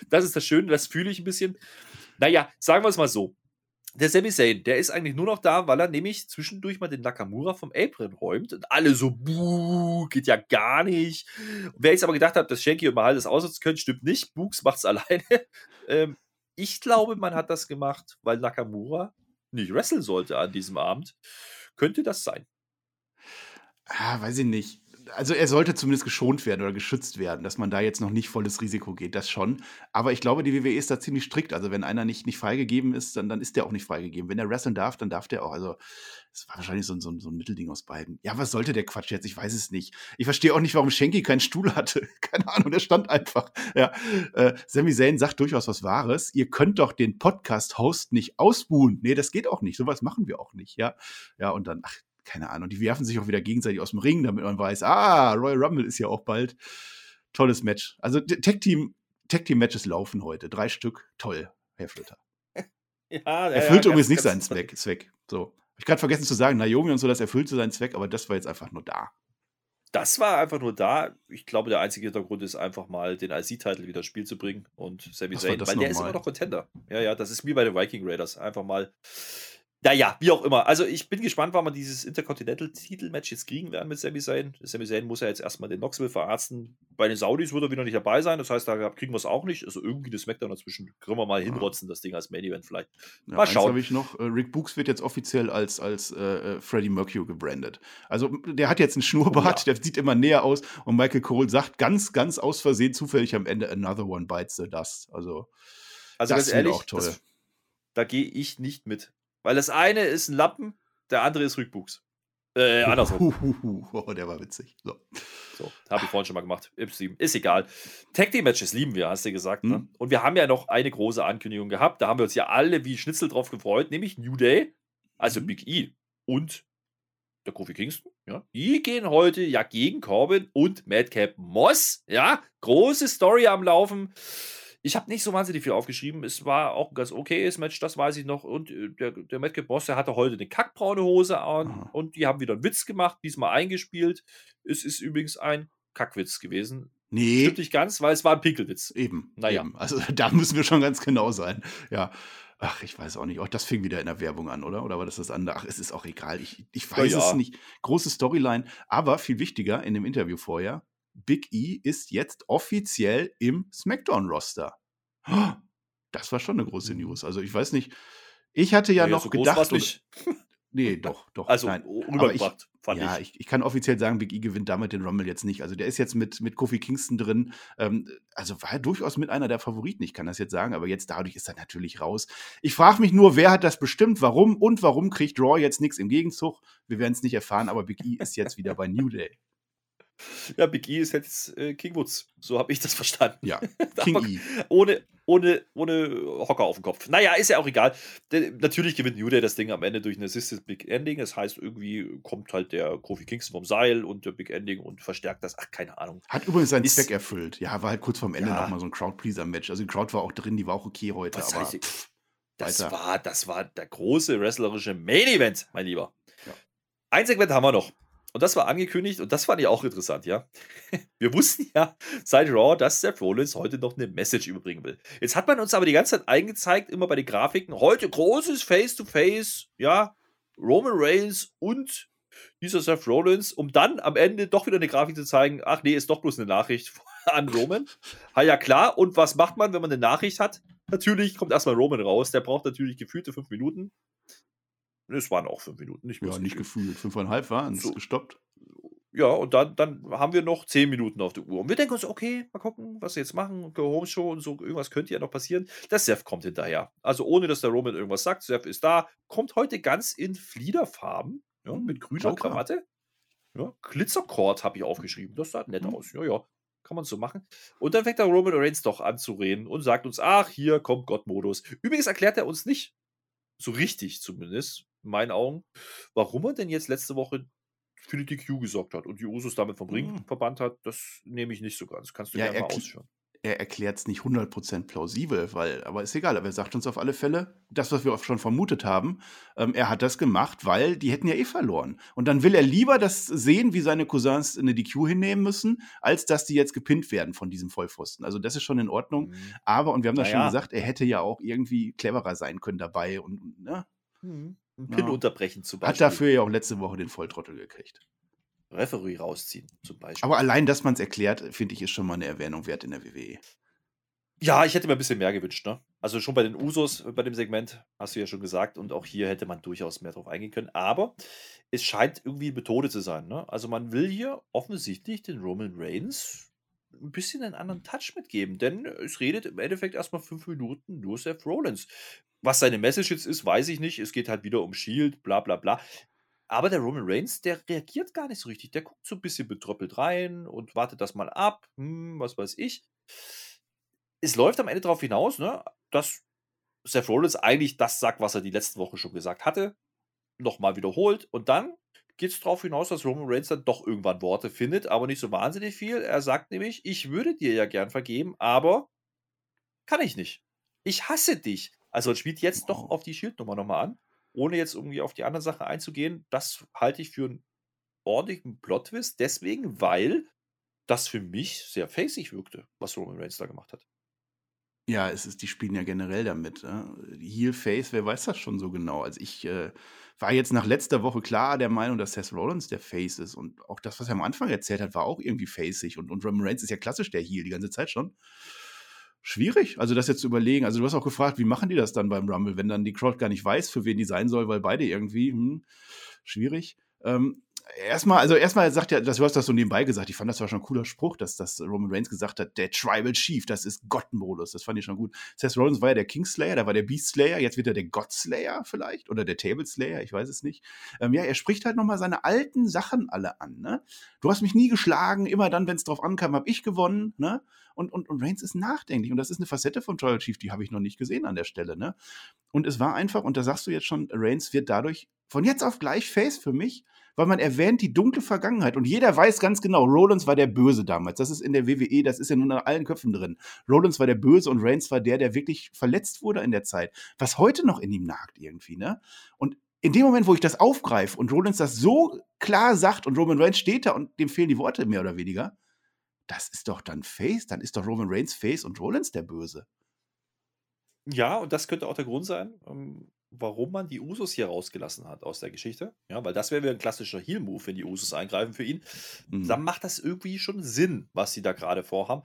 Das ist das Schöne, das fühle ich ein bisschen. Naja, sagen wir es mal so. Der Sami Zayn, der ist eigentlich nur noch da, weil er nämlich zwischendurch mal den Nakamura vom Apron räumt und alle so, buh, geht ja gar nicht. Wer jetzt aber gedacht hat, dass Shanky und Mahal das ausnutzen können, stimmt nicht. Books macht's alleine. ähm, ich glaube, man hat das gemacht, weil Nakamura nicht wresteln sollte an diesem Abend. Könnte das sein? Ah, weiß ich nicht. Also er sollte zumindest geschont werden oder geschützt werden, dass man da jetzt noch nicht volles Risiko geht, das schon. Aber ich glaube, die WWE ist da ziemlich strikt. Also wenn einer nicht, nicht freigegeben ist, dann, dann ist der auch nicht freigegeben. Wenn er wresteln darf, dann darf der auch. Also es war wahrscheinlich so, ein- so, so ein Mittelding aus beiden. Ja, was sollte der Quatsch jetzt? Ich weiß es nicht. Ich verstehe auch nicht, warum Shanky keinen Stuhl hatte. Keine Ahnung, der stand einfach. Ja, äh, Sami Zayn sagt durchaus was Wahres. Ihr könnt doch den Podcast-Host nicht ausbuhen. Nee, das geht auch nicht. Sowas machen wir auch nicht. Ja, ja und dann, ach, keine Ahnung, die werfen sich auch wieder gegenseitig aus dem Ring, damit man weiß, ah, Royal Rumble ist ja auch bald. Tolles Match. Also Tech Team, Tech Team Matches laufen heute. Drei Stück. Toll, Herr Flöter. Ja, Erfüllt übrigens nicht seinen Zweck. Zweck. So. Hab ich gerade vergessen zu sagen, Naomi und so, das erfüllt so seinen Zweck, aber das war jetzt einfach nur da. Das war einfach nur da. Ich glaube, der einzige Hintergrund ist einfach mal, den IC-Titel wieder ins Spiel zu bringen und Sami Zayn, weil der ist nochmal? immer noch Contender. Ja, ja, das ist wie bei den Viking Raiders. Einfach mal. Naja, wie auch immer. Also ich bin gespannt, wann wir dieses Intercontinental-Titel-Match jetzt kriegen werden mit Sami Zayn. Sami Zayn muss ja jetzt erstmal den Knoxville verarzten. Bei den Saudis wird er wieder nicht dabei sein. Das heißt, da kriegen wir es auch nicht. Also irgendwie das Smackdown dazwischen können wir mal hinrotzen, das Ding als Main-Event vielleicht. Ja, Mal eins schauen. habe ich noch. Äh, Rick Books wird jetzt offiziell als, als äh, äh, Freddie Mercury gebrandet. Also der hat jetzt einen Schnurrbart, Oh ja. der sieht immer näher aus und Michael Cole sagt ganz, ganz aus Versehen zufällig am Ende Another one bites the dust. Also Also Das ehrlich, auch toll. Das, da gehe ich nicht mit. Weil das eine ist ein Lappen, der andere ist Rückbuchs. Äh, andersrum. Oh, der war witzig. So. So, habe ich vorhin schon mal gemacht. Y7. Ist egal. Tag Team Matches lieben wir, hast du gesagt. Ne? Hm. Und wir haben ja noch eine große Ankündigung gehabt. Da haben wir uns ja alle wie Schnitzel drauf gefreut, nämlich New Day, also Mhm. Big E und der Kofi Kingston. Ja, die gehen heute ja gegen Corbin und Madcap Moss. Ja, große Story am Laufen. Ich habe nicht so wahnsinnig viel aufgeschrieben. Es war auch ein ganz okayes Match, das weiß ich noch. Und äh, der, der Madcap Moss, der hatte heute eine kackbraune Hose an. Aha. Und die haben wieder einen Witz gemacht, diesmal eingespielt. Es ist übrigens ein Kackwitz gewesen. Nee, Stimmt nicht ganz, weil es war ein Pinkelwitz. eben. Naja. Eben. Also da müssen wir schon ganz genau sein. Ja. Ach, ich weiß auch nicht. Auch das fing wieder in der Werbung an, oder? Oder war das das andere? Ach, es ist auch egal. Ich, ich weiß Ja, es ja. nicht. Große Storyline. Aber viel wichtiger in dem Interview vorher: Big E ist jetzt offiziell im SmackDown-Roster. Das war schon eine große News. Also, ich weiß nicht. Ich hatte ja Naja, noch so gedacht. nicht. Nee, doch, doch. Also nein. Aber ich, rübergebracht, fand ja, ich. ich, ich kann offiziell sagen, Big E gewinnt damit den Rumble jetzt nicht. Also der ist jetzt mit, mit Kofi Kingston drin. Ähm, also war er durchaus mit einer der Favoriten, ich kann das jetzt sagen, aber jetzt dadurch ist er natürlich raus. Ich frage mich nur, wer hat das bestimmt, warum und warum kriegt Raw jetzt nichts im Gegenzug? Wir werden es nicht erfahren, aber Big E ist jetzt wieder bei New Day. Ja, Big E ist jetzt äh, King Woods. So habe ich das verstanden. Ja, King Aber E. Ohne, ohne, ohne Hocker auf dem Kopf. Naja, ist ja auch egal. Der, natürlich gewinnt New Day das Ding am Ende durch ein Assisted Big Ending. Das heißt, irgendwie kommt halt der Kofi Kingston vom Seil und der Big Ending und verstärkt das. Ach, keine Ahnung. Hat übrigens seinen Ist- Zweck erfüllt. Ja, war halt kurz vorm Ende Ja. nochmal so ein Crowd-Pleaser-Match. Also die Crowd war auch drin, die war auch okay heute. Was aber pff, Das weiter. war, das war der große wrestlerische Main Event, mein Lieber. Ja. Ein Segment haben wir noch. Und das war angekündigt und das fand ich auch interessant, ja. Wir wussten ja seit Raw, dass Seth Rollins heute noch eine Message überbringen will. Jetzt hat man uns aber die ganze Zeit eingezeigt, immer bei den Grafiken, heute großes Face-to-Face, ja, Roman Reigns und dieser Seth Rollins, um dann am Ende doch wieder eine Grafik zu zeigen, ach nee, ist doch bloß eine Nachricht an Roman. Ha, ja klar, und was macht man, wenn man eine Nachricht hat? Natürlich kommt erstmal Roman raus. Der braucht natürlich gefühlte fünf Minuten. Es waren auch fünf Minuten. Nicht ja, nicht gefühlt. Fünfeinhalb waren es so. gestoppt. Ja, und dann, dann haben wir noch zehn Minuten auf der Uhr. Und wir denken uns, okay, mal gucken, was sie jetzt machen. Go Home Show und so, irgendwas könnte ja noch passieren. Der Seth kommt hinterher. Also ohne, dass der Roman irgendwas sagt. Seth ist da, kommt heute ganz in Fliederfarben, ja, hm, mit grüner Joker. Krawatte. Ja, Glitzercord habe ich aufgeschrieben. Das sah nett mhm. aus. Ja, ja. Kann man so machen. Und dann fängt der Roman Reigns doch an zu reden und sagt uns, ach, hier kommt Gott-Modus. Übrigens erklärt er uns nicht, so richtig zumindest, in meinen Augen, warum er denn jetzt letzte Woche für die DQ gesorgt hat und die Usos damit vom Ring mhm. verbannt hat, das nehme ich nicht so ganz. Kannst du ja, gerne mal ausführen. Er erklärt es nicht 100% plausibel, weil, aber ist egal, aber er sagt uns auf alle Fälle, das, was wir auch schon vermutet haben, ähm, er hat das gemacht, weil die hätten ja eh verloren. Und dann will er lieber das sehen, wie seine Cousins eine DQ hinnehmen müssen, als dass die jetzt gepinnt werden von diesem Vollpfosten. Also das ist schon in Ordnung. Mhm. Aber, und wir haben das naja. schon gesagt, er hätte ja auch irgendwie cleverer sein können dabei und, ne? Mhm. Ein Pin ja. unterbrechen zum Beispiel. Hat dafür ja auch letzte Woche den Volltrottel gekriegt. Referee rausziehen, zum Beispiel. Aber allein, dass man es erklärt, finde ich, ist schon mal eine Erwähnung wert in der WWE. Ja, ich hätte mir ein bisschen mehr gewünscht, ne? Also schon bei den Usos, bei dem Segment, hast du ja schon gesagt, und auch hier hätte man durchaus mehr drauf eingehen können. Aber es scheint irgendwie Methode zu sein, ne? Also man will hier offensichtlich den Roman Reigns ein bisschen einen anderen Touch mitgeben, denn es redet im Endeffekt erstmal fünf Minuten nur Seth Rollins. Was seine Message jetzt ist, weiß ich nicht. Es geht halt wieder um Shield, bla bla bla. Aber der Roman Reigns, der reagiert gar nicht so richtig. Der guckt so ein bisschen betröppelt rein und wartet das mal ab. Hm, was weiß ich. Es läuft am Ende darauf hinaus, ne, dass Seth Rollins eigentlich das sagt, was er die letzten Wochen schon gesagt hatte. Nochmal wiederholt. Und dann geht es darauf hinaus, dass Roman Reigns dann doch irgendwann Worte findet, aber nicht so wahnsinnig viel. Er sagt nämlich, ich würde dir ja gern vergeben, aber kann ich nicht. Ich hasse dich. Also spielt jetzt doch auf die Schildnummer nochmal an, ohne jetzt irgendwie auf die andere Sache einzugehen. Das halte ich für einen ordentlichen Plot-Twist, deswegen, weil das für mich sehr facig wirkte, was Roman Reigns da gemacht hat. Ja, es ist, die spielen ja generell damit. Ne? Heel Face, wer weiß das schon so genau? Also ich äh, war jetzt nach letzter Woche klar der Meinung, dass Seth Rollins der Face ist und auch das, was er am Anfang erzählt hat, war auch irgendwie facig und, und Roman Reigns ist ja klassisch der Heel die ganze Zeit schon schwierig, also das jetzt zu überlegen. Also du hast auch gefragt, wie machen die das dann beim Rumble, wenn dann die Crowd gar nicht weiß, für wen die sein soll, weil beide irgendwie, hm, schwierig. Ähm, erstmal, also erstmal sagt ja, das, du hast das so nebenbei gesagt, ich fand das war schon ein cooler Spruch, dass, dass Roman Reigns gesagt hat, der Tribal Chief, das ist Gottmodus, das fand ich schon gut. Seth Rollins war ja der Kingslayer, da war der Beast Slayer, jetzt wird er der Godslayer vielleicht oder der Table Slayer, ich weiß es nicht. Ähm, ja, er spricht halt nochmal seine alten Sachen alle an, ne? Du hast mich nie geschlagen, immer dann, wenn es drauf ankam, habe ich gewonnen, ne? Und, und, und Reigns ist nachdenklich und das ist eine Facette von Tribal Chief, die habe ich noch nicht gesehen an der Stelle, ne? Und es war einfach, und da sagst du jetzt schon, Reigns wird dadurch von jetzt auf gleich Face für mich, weil man erwähnt die dunkle Vergangenheit und jeder weiß ganz genau, Rollins war der Böse damals. Das ist in der WWE, das ist ja nun in allen Köpfen drin. Rollins war der Böse und Reigns war der, der wirklich verletzt wurde in der Zeit, was heute noch in ihm nagt irgendwie, ne? Und in dem Moment, wo ich das aufgreife und Rollins das so klar sagt und Roman Reigns steht da und dem fehlen die Worte mehr oder weniger, das ist doch dann Face, dann ist doch Roman Reigns Face und Rollins der Böse. Ja, und das könnte auch der Grund sein, ähm, warum man die Usos hier rausgelassen hat aus der Geschichte. Ja, weil das wäre ein klassischer Heal-Move, wenn die Usos eingreifen für ihn. Mhm. Dann macht das irgendwie schon Sinn, was sie da gerade vorhaben.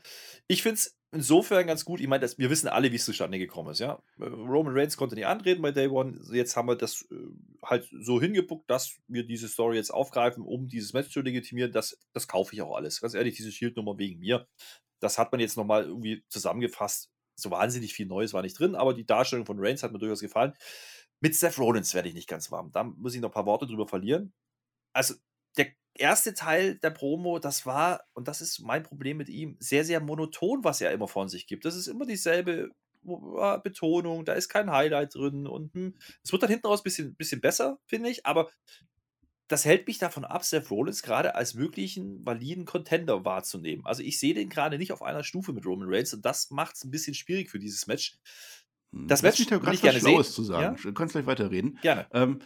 Ich finde es insofern ganz gut. Ich meine, wir wissen alle, wie es zustande gekommen ist. Ja? Äh, Roman Reigns konnte nicht antreten bei Day One. Jetzt haben wir das äh, halt so hingepuckt, dass wir diese Story jetzt aufgreifen, um dieses Match zu legitimieren. Das, das kaufe ich auch alles. Ganz ehrlich, diese Shield-Nummer wegen mir. Das hat man jetzt nochmal irgendwie zusammengefasst. So wahnsinnig viel Neues war nicht drin, aber die Darstellung von Reigns hat mir durchaus gefallen. Mit Seth Rollins werde ich nicht ganz warm. Da muss ich noch ein paar Worte drüber verlieren. Also, der erste Teil der Promo, das war, und das ist mein Problem mit ihm, sehr, sehr monoton, was er immer von sich gibt. Das ist immer dieselbe Betonung, da ist kein Highlight drin und hm, es wird dann hinten raus ein bisschen, bisschen besser, finde ich, aber das hält mich davon ab, Seth Rollins gerade als möglichen validen Contender wahrzunehmen. Also ich sehe den gerade nicht auf einer Stufe mit Roman Reigns und das macht es ein bisschen schwierig für dieses Match. Hm, das Match will ich gerne Schlaues sehen. zu sagen. Ja? Du kannst gleich weiterreden. Gerne. Ähm,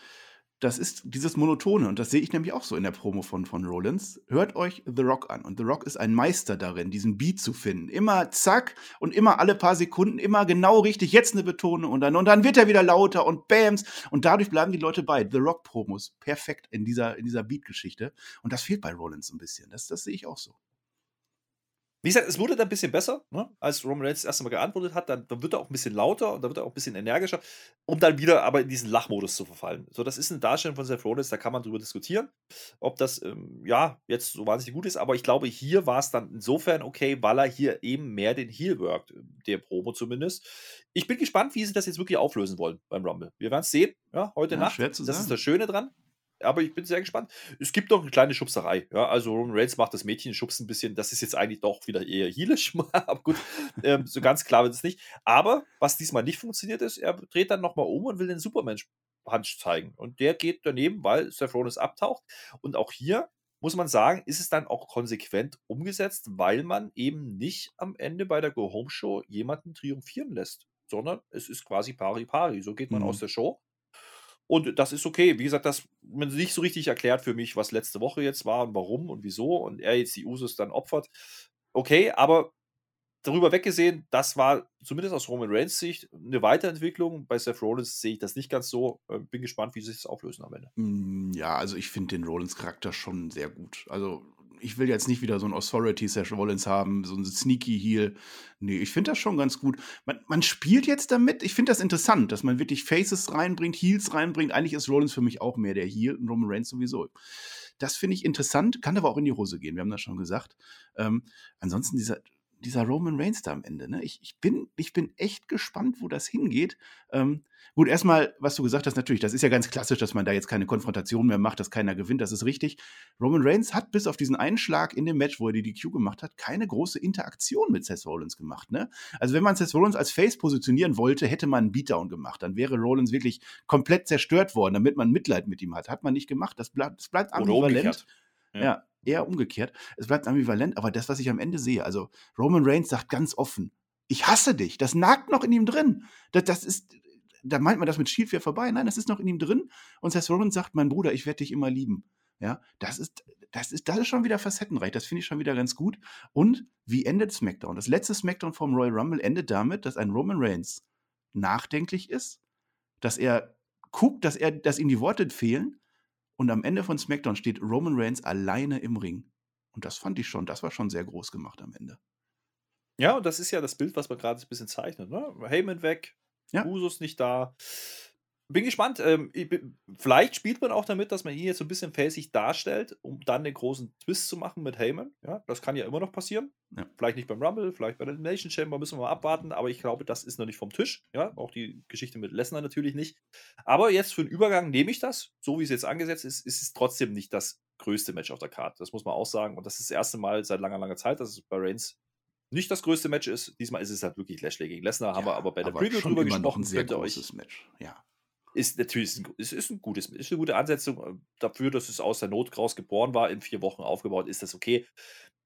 das ist dieses Monotone und das sehe ich nämlich auch so in der Promo von, von Rollins. Hört euch The Rock an und The Rock ist ein Meister darin, diesen Beat zu finden. Immer zack und immer alle paar Sekunden, immer genau richtig, jetzt eine Betonung und dann, und dann wird er wieder lauter und Bams und dadurch bleiben die Leute bei. The Rock Promos, perfekt in dieser, in dieser Beat-Geschichte und das fehlt bei Rollins ein bisschen. Das, das sehe ich auch so. Wie gesagt, es wurde dann ein bisschen besser, ne? als Roman Reigns das erste Mal geantwortet hat, dann, dann wird er auch ein bisschen lauter und dann wird er auch ein bisschen er er energischer, um dann wieder aber in diesen Lachmodus zu verfallen. So, das ist eine Darstellung von Seth Rollins, da kann man drüber diskutieren, ob das ähm, ja jetzt so wahnsinnig gut ist, aber ich glaube, hier war es dann insofern okay, weil er hier eben mehr den Heel worked, der Promo zumindest. Ich bin gespannt, wie sie das jetzt wirklich auflösen wollen beim Rumble. Wir werden es sehen, ja, heute Ja, Nacht. Das ist sagen. das Schöne dran. Aber ich bin sehr gespannt. Es gibt doch eine kleine Schubserei. Ja, also Roman Reigns macht das Mädchen schubst ein bisschen. Das ist jetzt eigentlich doch wieder eher heelisch. aber gut, ähm, so ganz klar wird es nicht. Aber was diesmal nicht funktioniert ist, er dreht dann nochmal um und will den Superman-Punch zeigen. Und der geht daneben, weil Seth Rollins abtaucht. Und auch hier muss man sagen, ist es dann auch konsequent umgesetzt, weil man eben nicht am Ende bei der Go-Home-Show jemanden triumphieren lässt, sondern es ist quasi pari-pari. So geht man Mhm. aus der Show. Und das ist okay. Wie gesagt, das man nicht so richtig erklärt für mich, was letzte Woche jetzt war und warum und wieso und er jetzt die Usos dann opfert. Okay, aber darüber weggesehen, das war zumindest aus Roman Reigns Sicht eine Weiterentwicklung. Bei Seth Rollins sehe ich das nicht ganz so. Äh, Bin gespannt, wie sie es auflösen am Ende. Mm, Ja, also ich finde den Rollins-Charakter schon sehr gut. Also ich will jetzt nicht wieder so ein Authority Seth Rollins haben, so ein Sneaky Heel. Nee, ich finde das schon ganz gut. Man, man spielt jetzt damit. Ich finde das interessant, dass man wirklich Faces reinbringt, Heels reinbringt. Eigentlich ist Rollins für mich auch mehr der Heel und Roman Reigns sowieso. Das finde ich interessant, kann aber auch in die Hose gehen. Wir haben das schon gesagt. Ähm, ansonsten dieser, dieser Roman Reigns da am Ende. Ne? Ich, ich, bin, ich bin echt gespannt, wo das hingeht. Ähm, gut, erstmal, was du gesagt hast, natürlich, das ist ja ganz klassisch, dass man da jetzt keine Konfrontation mehr macht, dass keiner gewinnt, das ist richtig. Roman Reigns hat bis auf diesen einen Schlag in dem Match, wo er die DQ gemacht hat, keine große Interaktion mit Seth Rollins gemacht. Ne? Also wenn man Seth Rollins als Face positionieren wollte, hätte man einen Beatdown gemacht. Dann wäre Rollins wirklich komplett zerstört worden, damit man Mitleid mit ihm hat. Hat man nicht gemacht. Das bleibt, das bleibt ambivalent. Ja. Ja. Eher umgekehrt. Es bleibt ambivalent, aber das, was ich am Ende sehe, also Roman Reigns sagt ganz offen, ich hasse dich. Das nagt noch in ihm drin. Das, das ist, da meint man das mit Shield wäre vorbei. Nein, das ist noch in ihm drin. Und Seth Rollins sagt, mein Bruder, ich werde dich immer lieben. Ja, das ist, das ist, das ist schon wieder facettenreich. Das finde ich schon wieder ganz gut. Und wie endet SmackDown? Das letzte SmackDown vom Royal Rumble endet damit, dass ein Roman Reigns nachdenklich ist, dass er guckt, dass er, dass ihm die Worte fehlen und am Ende von SmackDown steht Roman Reigns alleine im Ring. Und das fand ich schon, das war schon sehr groß gemacht am Ende. Ja, und das ist ja das Bild, was man gerade ein bisschen zeichnet. Ne? Heyman weg, Ja. Usos nicht da. Bin gespannt. Ähm, bin, vielleicht spielt man auch damit, dass man ihn jetzt so ein bisschen fäßig darstellt, um dann den großen Twist zu machen mit Heyman. Ja, das kann ja immer noch passieren. Ja. Vielleicht nicht beim Rumble, vielleicht bei der Nation Chamber, müssen wir mal abwarten. Aber ich glaube, das ist noch nicht vom Tisch. Ja, auch die Geschichte mit Lesnar natürlich nicht. Aber jetzt für den Übergang nehme ich das. So wie es jetzt angesetzt ist, ist es trotzdem nicht das größte Match auf der Karte. Das muss man auch sagen. Und das ist das erste Mal seit langer, langer Zeit, dass es bei Reigns nicht das größte Match ist. Diesmal ist es halt wirklich Lashley gegen Lesnar. haben wir aber bei der Preview drüber immer noch gesprochen. ein sehr ihr euch großes Match. Ja. Ist natürlich ein, ist, ist ein gutes, ist eine gute Ansetzung äh, dafür, dass es aus der Not raus geboren war, in vier Wochen aufgebaut, ist das okay.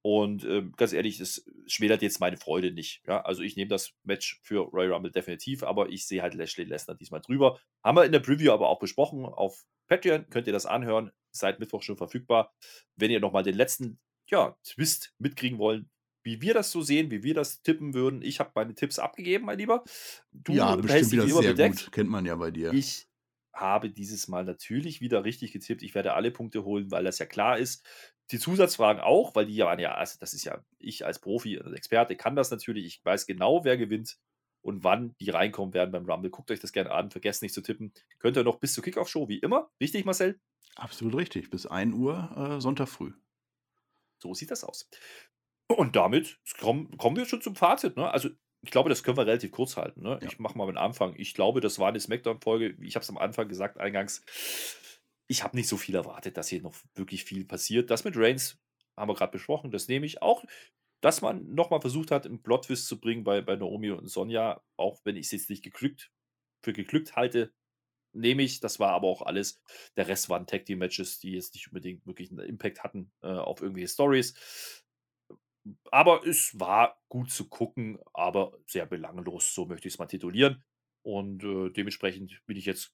Und ähm, ganz ehrlich, das schmälert jetzt meine Freude nicht. Ja? Also ich nehme das Match für Royal Rumble definitiv, aber ich sehe halt Lashley Lesnar diesmal drüber. Haben wir in der Preview aber auch besprochen. Auf Patreon könnt ihr das anhören. Seit Mittwoch schon verfügbar. Wenn ihr nochmal den letzten ja, Twist mitkriegen wollt, wie wir das so sehen, wie wir das tippen würden. Ich habe meine Tipps abgegeben, mein Lieber. Du ja, bestimmt wieder sehr bedeckt. gut. Kennt man ja bei dir. Ich habe dieses Mal natürlich wieder richtig getippt. Ich werde alle Punkte holen, weil das ja klar ist. Die Zusatzfragen auch, weil die ja waren ja, also das ist ja, ich als Profi, als Experte kann das natürlich. Ich weiß genau, wer gewinnt und wann die reinkommen werden beim Rumble. Guckt euch das gerne an, vergesst nicht zu tippen. Könnt ihr noch bis zur Kickoff-Show, wie immer. Richtig, Marcel? Absolut richtig. Bis 1 Uhr äh, Sonntag früh. So sieht das aus. Und damit kommen, kommen wir schon zum Fazit. Ne? Also, ich glaube, das können wir relativ kurz halten. Ne? Ja. Ich mache mal den Anfang. Ich glaube, das war eine Smackdown-Folge. Ich habe es am Anfang gesagt, eingangs. Ich habe nicht so viel erwartet, dass hier noch wirklich viel passiert. Das mit Reigns haben wir gerade besprochen. Das nehme ich auch. Dass man nochmal versucht hat, einen Plot-Twist zu bringen bei, bei Naomi und Sonja, auch wenn ich es jetzt nicht geglückt, für geglückt halte, nehme ich. Das war aber auch alles. Der Rest waren Tag Team Matches, die jetzt nicht unbedingt wirklich einen Impact hatten äh, auf irgendwelche Stories. Aber es war gut zu gucken, aber sehr belanglos, so möchte ich es mal titulieren. Und äh, dementsprechend bin ich jetzt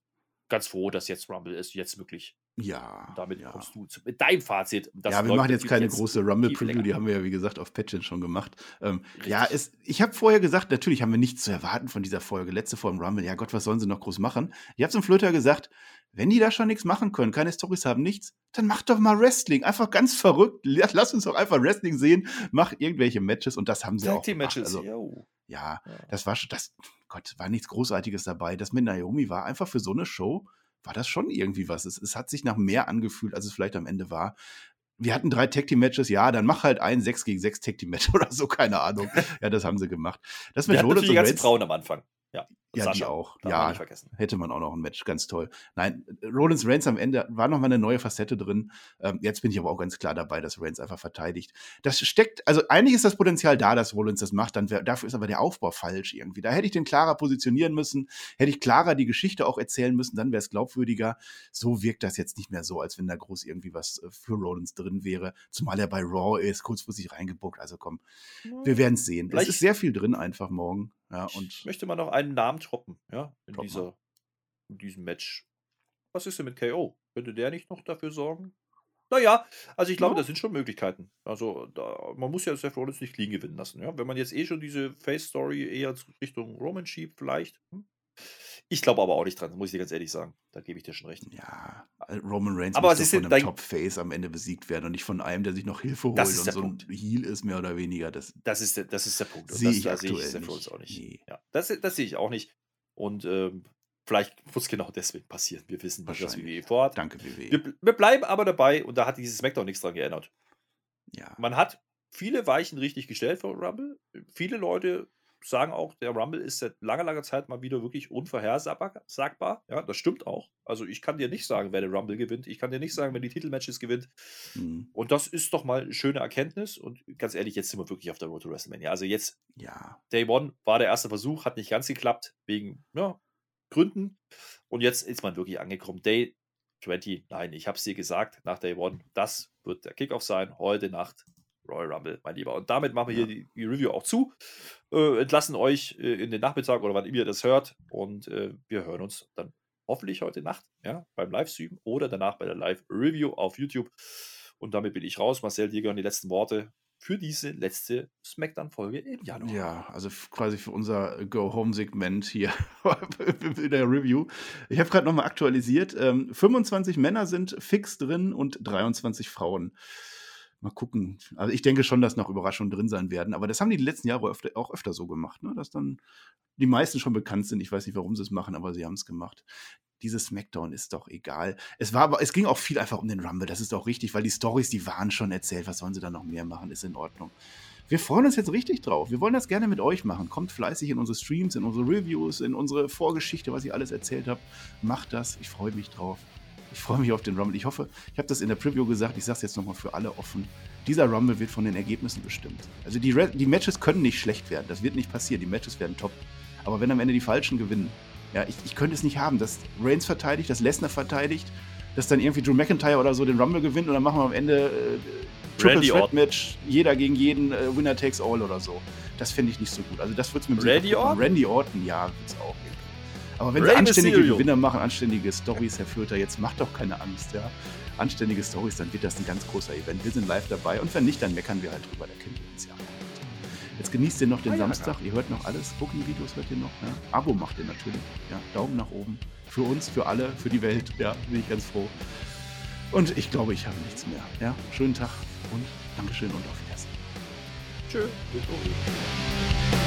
ganz froh, dass jetzt Rumble ist, jetzt wirklich Ja. Damit ja. kommst du zu, mit deinem Fazit. Ja, wir machen jetzt keine große Rumble-Preview, die haben wir ja, wie gesagt, auf Patchen schon gemacht. Ähm, ja, es, ich habe vorher gesagt, natürlich haben wir nichts zu erwarten von dieser Folge. Letzte Folge im Rumble, ja Gott, was sollen sie noch groß machen? Ich habe zum Flöter gesagt, wenn die da schon nichts machen können, keine Storys haben, nichts, dann mach doch mal Wrestling. Einfach ganz verrückt. Lass uns doch einfach Wrestling sehen, mach irgendwelche Matches und das haben sie auch gemacht. Matches, Also, ja, Ja. das war schon, das, Gott, war nichts Großartiges dabei. Das mit Naomi war einfach für so eine Show, war das schon irgendwie was. Es, es hat sich nach mehr angefühlt, als es vielleicht am Ende war. Wir hatten drei Tag Team Matches, ja, dann mach halt ein 6 gegen 6 Tag Team Match oder so, keine Ahnung. Ja, das haben sie gemacht. Das Wir mit hatten Rollins natürlich die und ganzen Reigns, Frauen am Anfang. Ja, ja, die Sascha. auch. Darf man Ja, nicht vergessen. hätte man auch noch ein Match, ganz toll. Nein, Rollins Reigns am Ende war noch mal eine neue Facette drin. Ähm, jetzt bin ich aber auch ganz klar dabei, dass Reigns einfach verteidigt. Das steckt, also eigentlich ist das Potenzial da, dass Rollins das macht, dann wär, dafür ist aber der Aufbau falsch irgendwie. Da hätte ich den klarer positionieren müssen, hätte ich klarer die Geschichte auch erzählen müssen, dann wäre es glaubwürdiger. So wirkt das jetzt nicht mehr so, als wenn da groß irgendwie was äh, für Rollins drin wäre, zumal er bei Raw ist, kurzfristig reingebuckt. Also komm, wir werden es sehen. Es ist sehr viel drin einfach morgen. Ja, Ich und möchte mal noch einen Namen droppen, ja, in, mal. dieser, in diesem Match. Was ist denn mit KO? Könnte der nicht noch dafür sorgen? Naja, also ich glaube, Ja. das sind schon Möglichkeiten. Also da, man muss ja Seth Rollins nicht clean gewinnen lassen. Ja? Wenn man jetzt eh schon diese Face-Story eher Richtung Roman schiebt, vielleicht. Hm? Ich glaube aber auch nicht dran, muss ich dir ganz ehrlich sagen. Da gebe ich dir schon recht. Ja, äh, Roman Reigns Aber muss von einem Top-Face am Ende besiegt werden und nicht von einem, der sich noch Hilfe holt Das ist und der so ein Punkt. Heel ist, mehr oder weniger. Das, Das ist der, das ist der Punkt. Sehe das, ich da sehe ich aktuell nicht. Auch nicht. Nee. Ja, das, das sehe ich auch nicht. Und ähm, vielleicht muss genau deswegen passieren. Wir wissen nicht, was. WWE vorhat. danke, WWE. Wir, wir bleiben aber dabei und da hat dieses Smackdown nichts dran geändert. ja. Man hat viele Weichen richtig gestellt für Rumble. Viele Leute sagen auch, der Rumble ist seit langer, langer Zeit mal wieder wirklich unvorhersagbar. Sagbar. Ja, das stimmt auch. Also ich kann dir nicht sagen, wer der Rumble gewinnt. Ich kann dir nicht sagen, wer die Titelmatches gewinnt. Hm, Und das ist doch mal eine schöne Erkenntnis. Und ganz ehrlich, jetzt sind wir wirklich auf der Road to WrestleMania. Also jetzt, ja. Day One war der erste Versuch, hat nicht ganz geklappt, wegen ja, Gründen. Und jetzt ist man wirklich angekommen. Day 20, nein, ich habe es dir gesagt, nach Day One, das wird der Kickoff sein, heute Nacht Royal Rumble, mein Lieber. Und damit machen wir Ja. hier die, die Review auch zu, äh, entlassen euch äh, in den Nachmittag oder wann immer ihr das hört. Und äh, wir hören uns dann hoffentlich heute Nacht ja, beim Livestream oder danach bei der Live-Review auf YouTube. Und damit bin ich raus. Marcel, dir gehören die letzten Worte für diese letzte Smackdown-Folge im Januar. Ja, also quasi für unser Go-Home-Segment hier in der Review. Ich habe gerade nochmal aktualisiert. Ähm, 25 Männer sind fix drin und 23 Frauen. Mal gucken. Also ich denke schon, dass noch Überraschungen drin sein werden. Aber das haben die die letzten Jahre öfter, auch öfter so gemacht, ne? dass dann die meisten schon bekannt sind. Ich weiß nicht, warum sie es machen, aber sie haben es gemacht. Dieses Smackdown ist doch egal. Es war aber, es ging auch viel einfach um den Rumble. Das ist auch richtig, weil die Stories, die waren schon erzählt. Was sollen sie da noch mehr machen? Ist in Ordnung. Wir freuen uns jetzt richtig drauf. Wir wollen das gerne mit euch machen. Kommt fleißig in unsere Streams, in unsere Reviews, in unsere Vorgeschichte, was ich alles erzählt habe. Macht das. Ich freue mich drauf. Ich freue mich auf den Rumble. Ich hoffe, ich habe das in der Preview gesagt, ich sage es jetzt nochmal für alle offen. Dieser Rumble wird von den Ergebnissen bestimmt. Also die, die Matches können nicht schlecht werden. Das wird nicht passieren. Die Matches werden top. Aber wenn am Ende die Falschen gewinnen, ja, ich, ich könnte es nicht haben, dass Reigns verteidigt, dass Lesnar verteidigt, dass dann irgendwie Drew McIntyre oder so den Rumble gewinnt und dann machen wir am Ende äh, Triple Randy Threat Orton. Match, jeder gegen jeden, äh, Winner takes all oder so. Das finde ich nicht so gut. Also das wird es mit Randy Orton? Randy Orton, ja, wird's auch. Aber wenn Rey sie anständige Mysterio. Gewinner machen, anständige Stories, Herr Flöter, jetzt macht doch keine Angst, ja. Anständige Stories, dann wird das ein ganz großer Event. Wir sind live dabei und wenn nicht, dann meckern wir halt drüber, da kennt ihr uns ja. Jetzt genießt ihr noch den Ah ja, Samstag, ihr hört noch alles, Booking-Videos hört ihr noch, ja. Abo macht ihr natürlich, ja. Daumen nach oben. Für uns, für alle, für die Welt, ja, bin ich ganz froh. Und ich glaube, ich habe nichts mehr, ja. Schönen Tag und Dankeschön und auf Wiedersehen. Tschö. Bis morgen.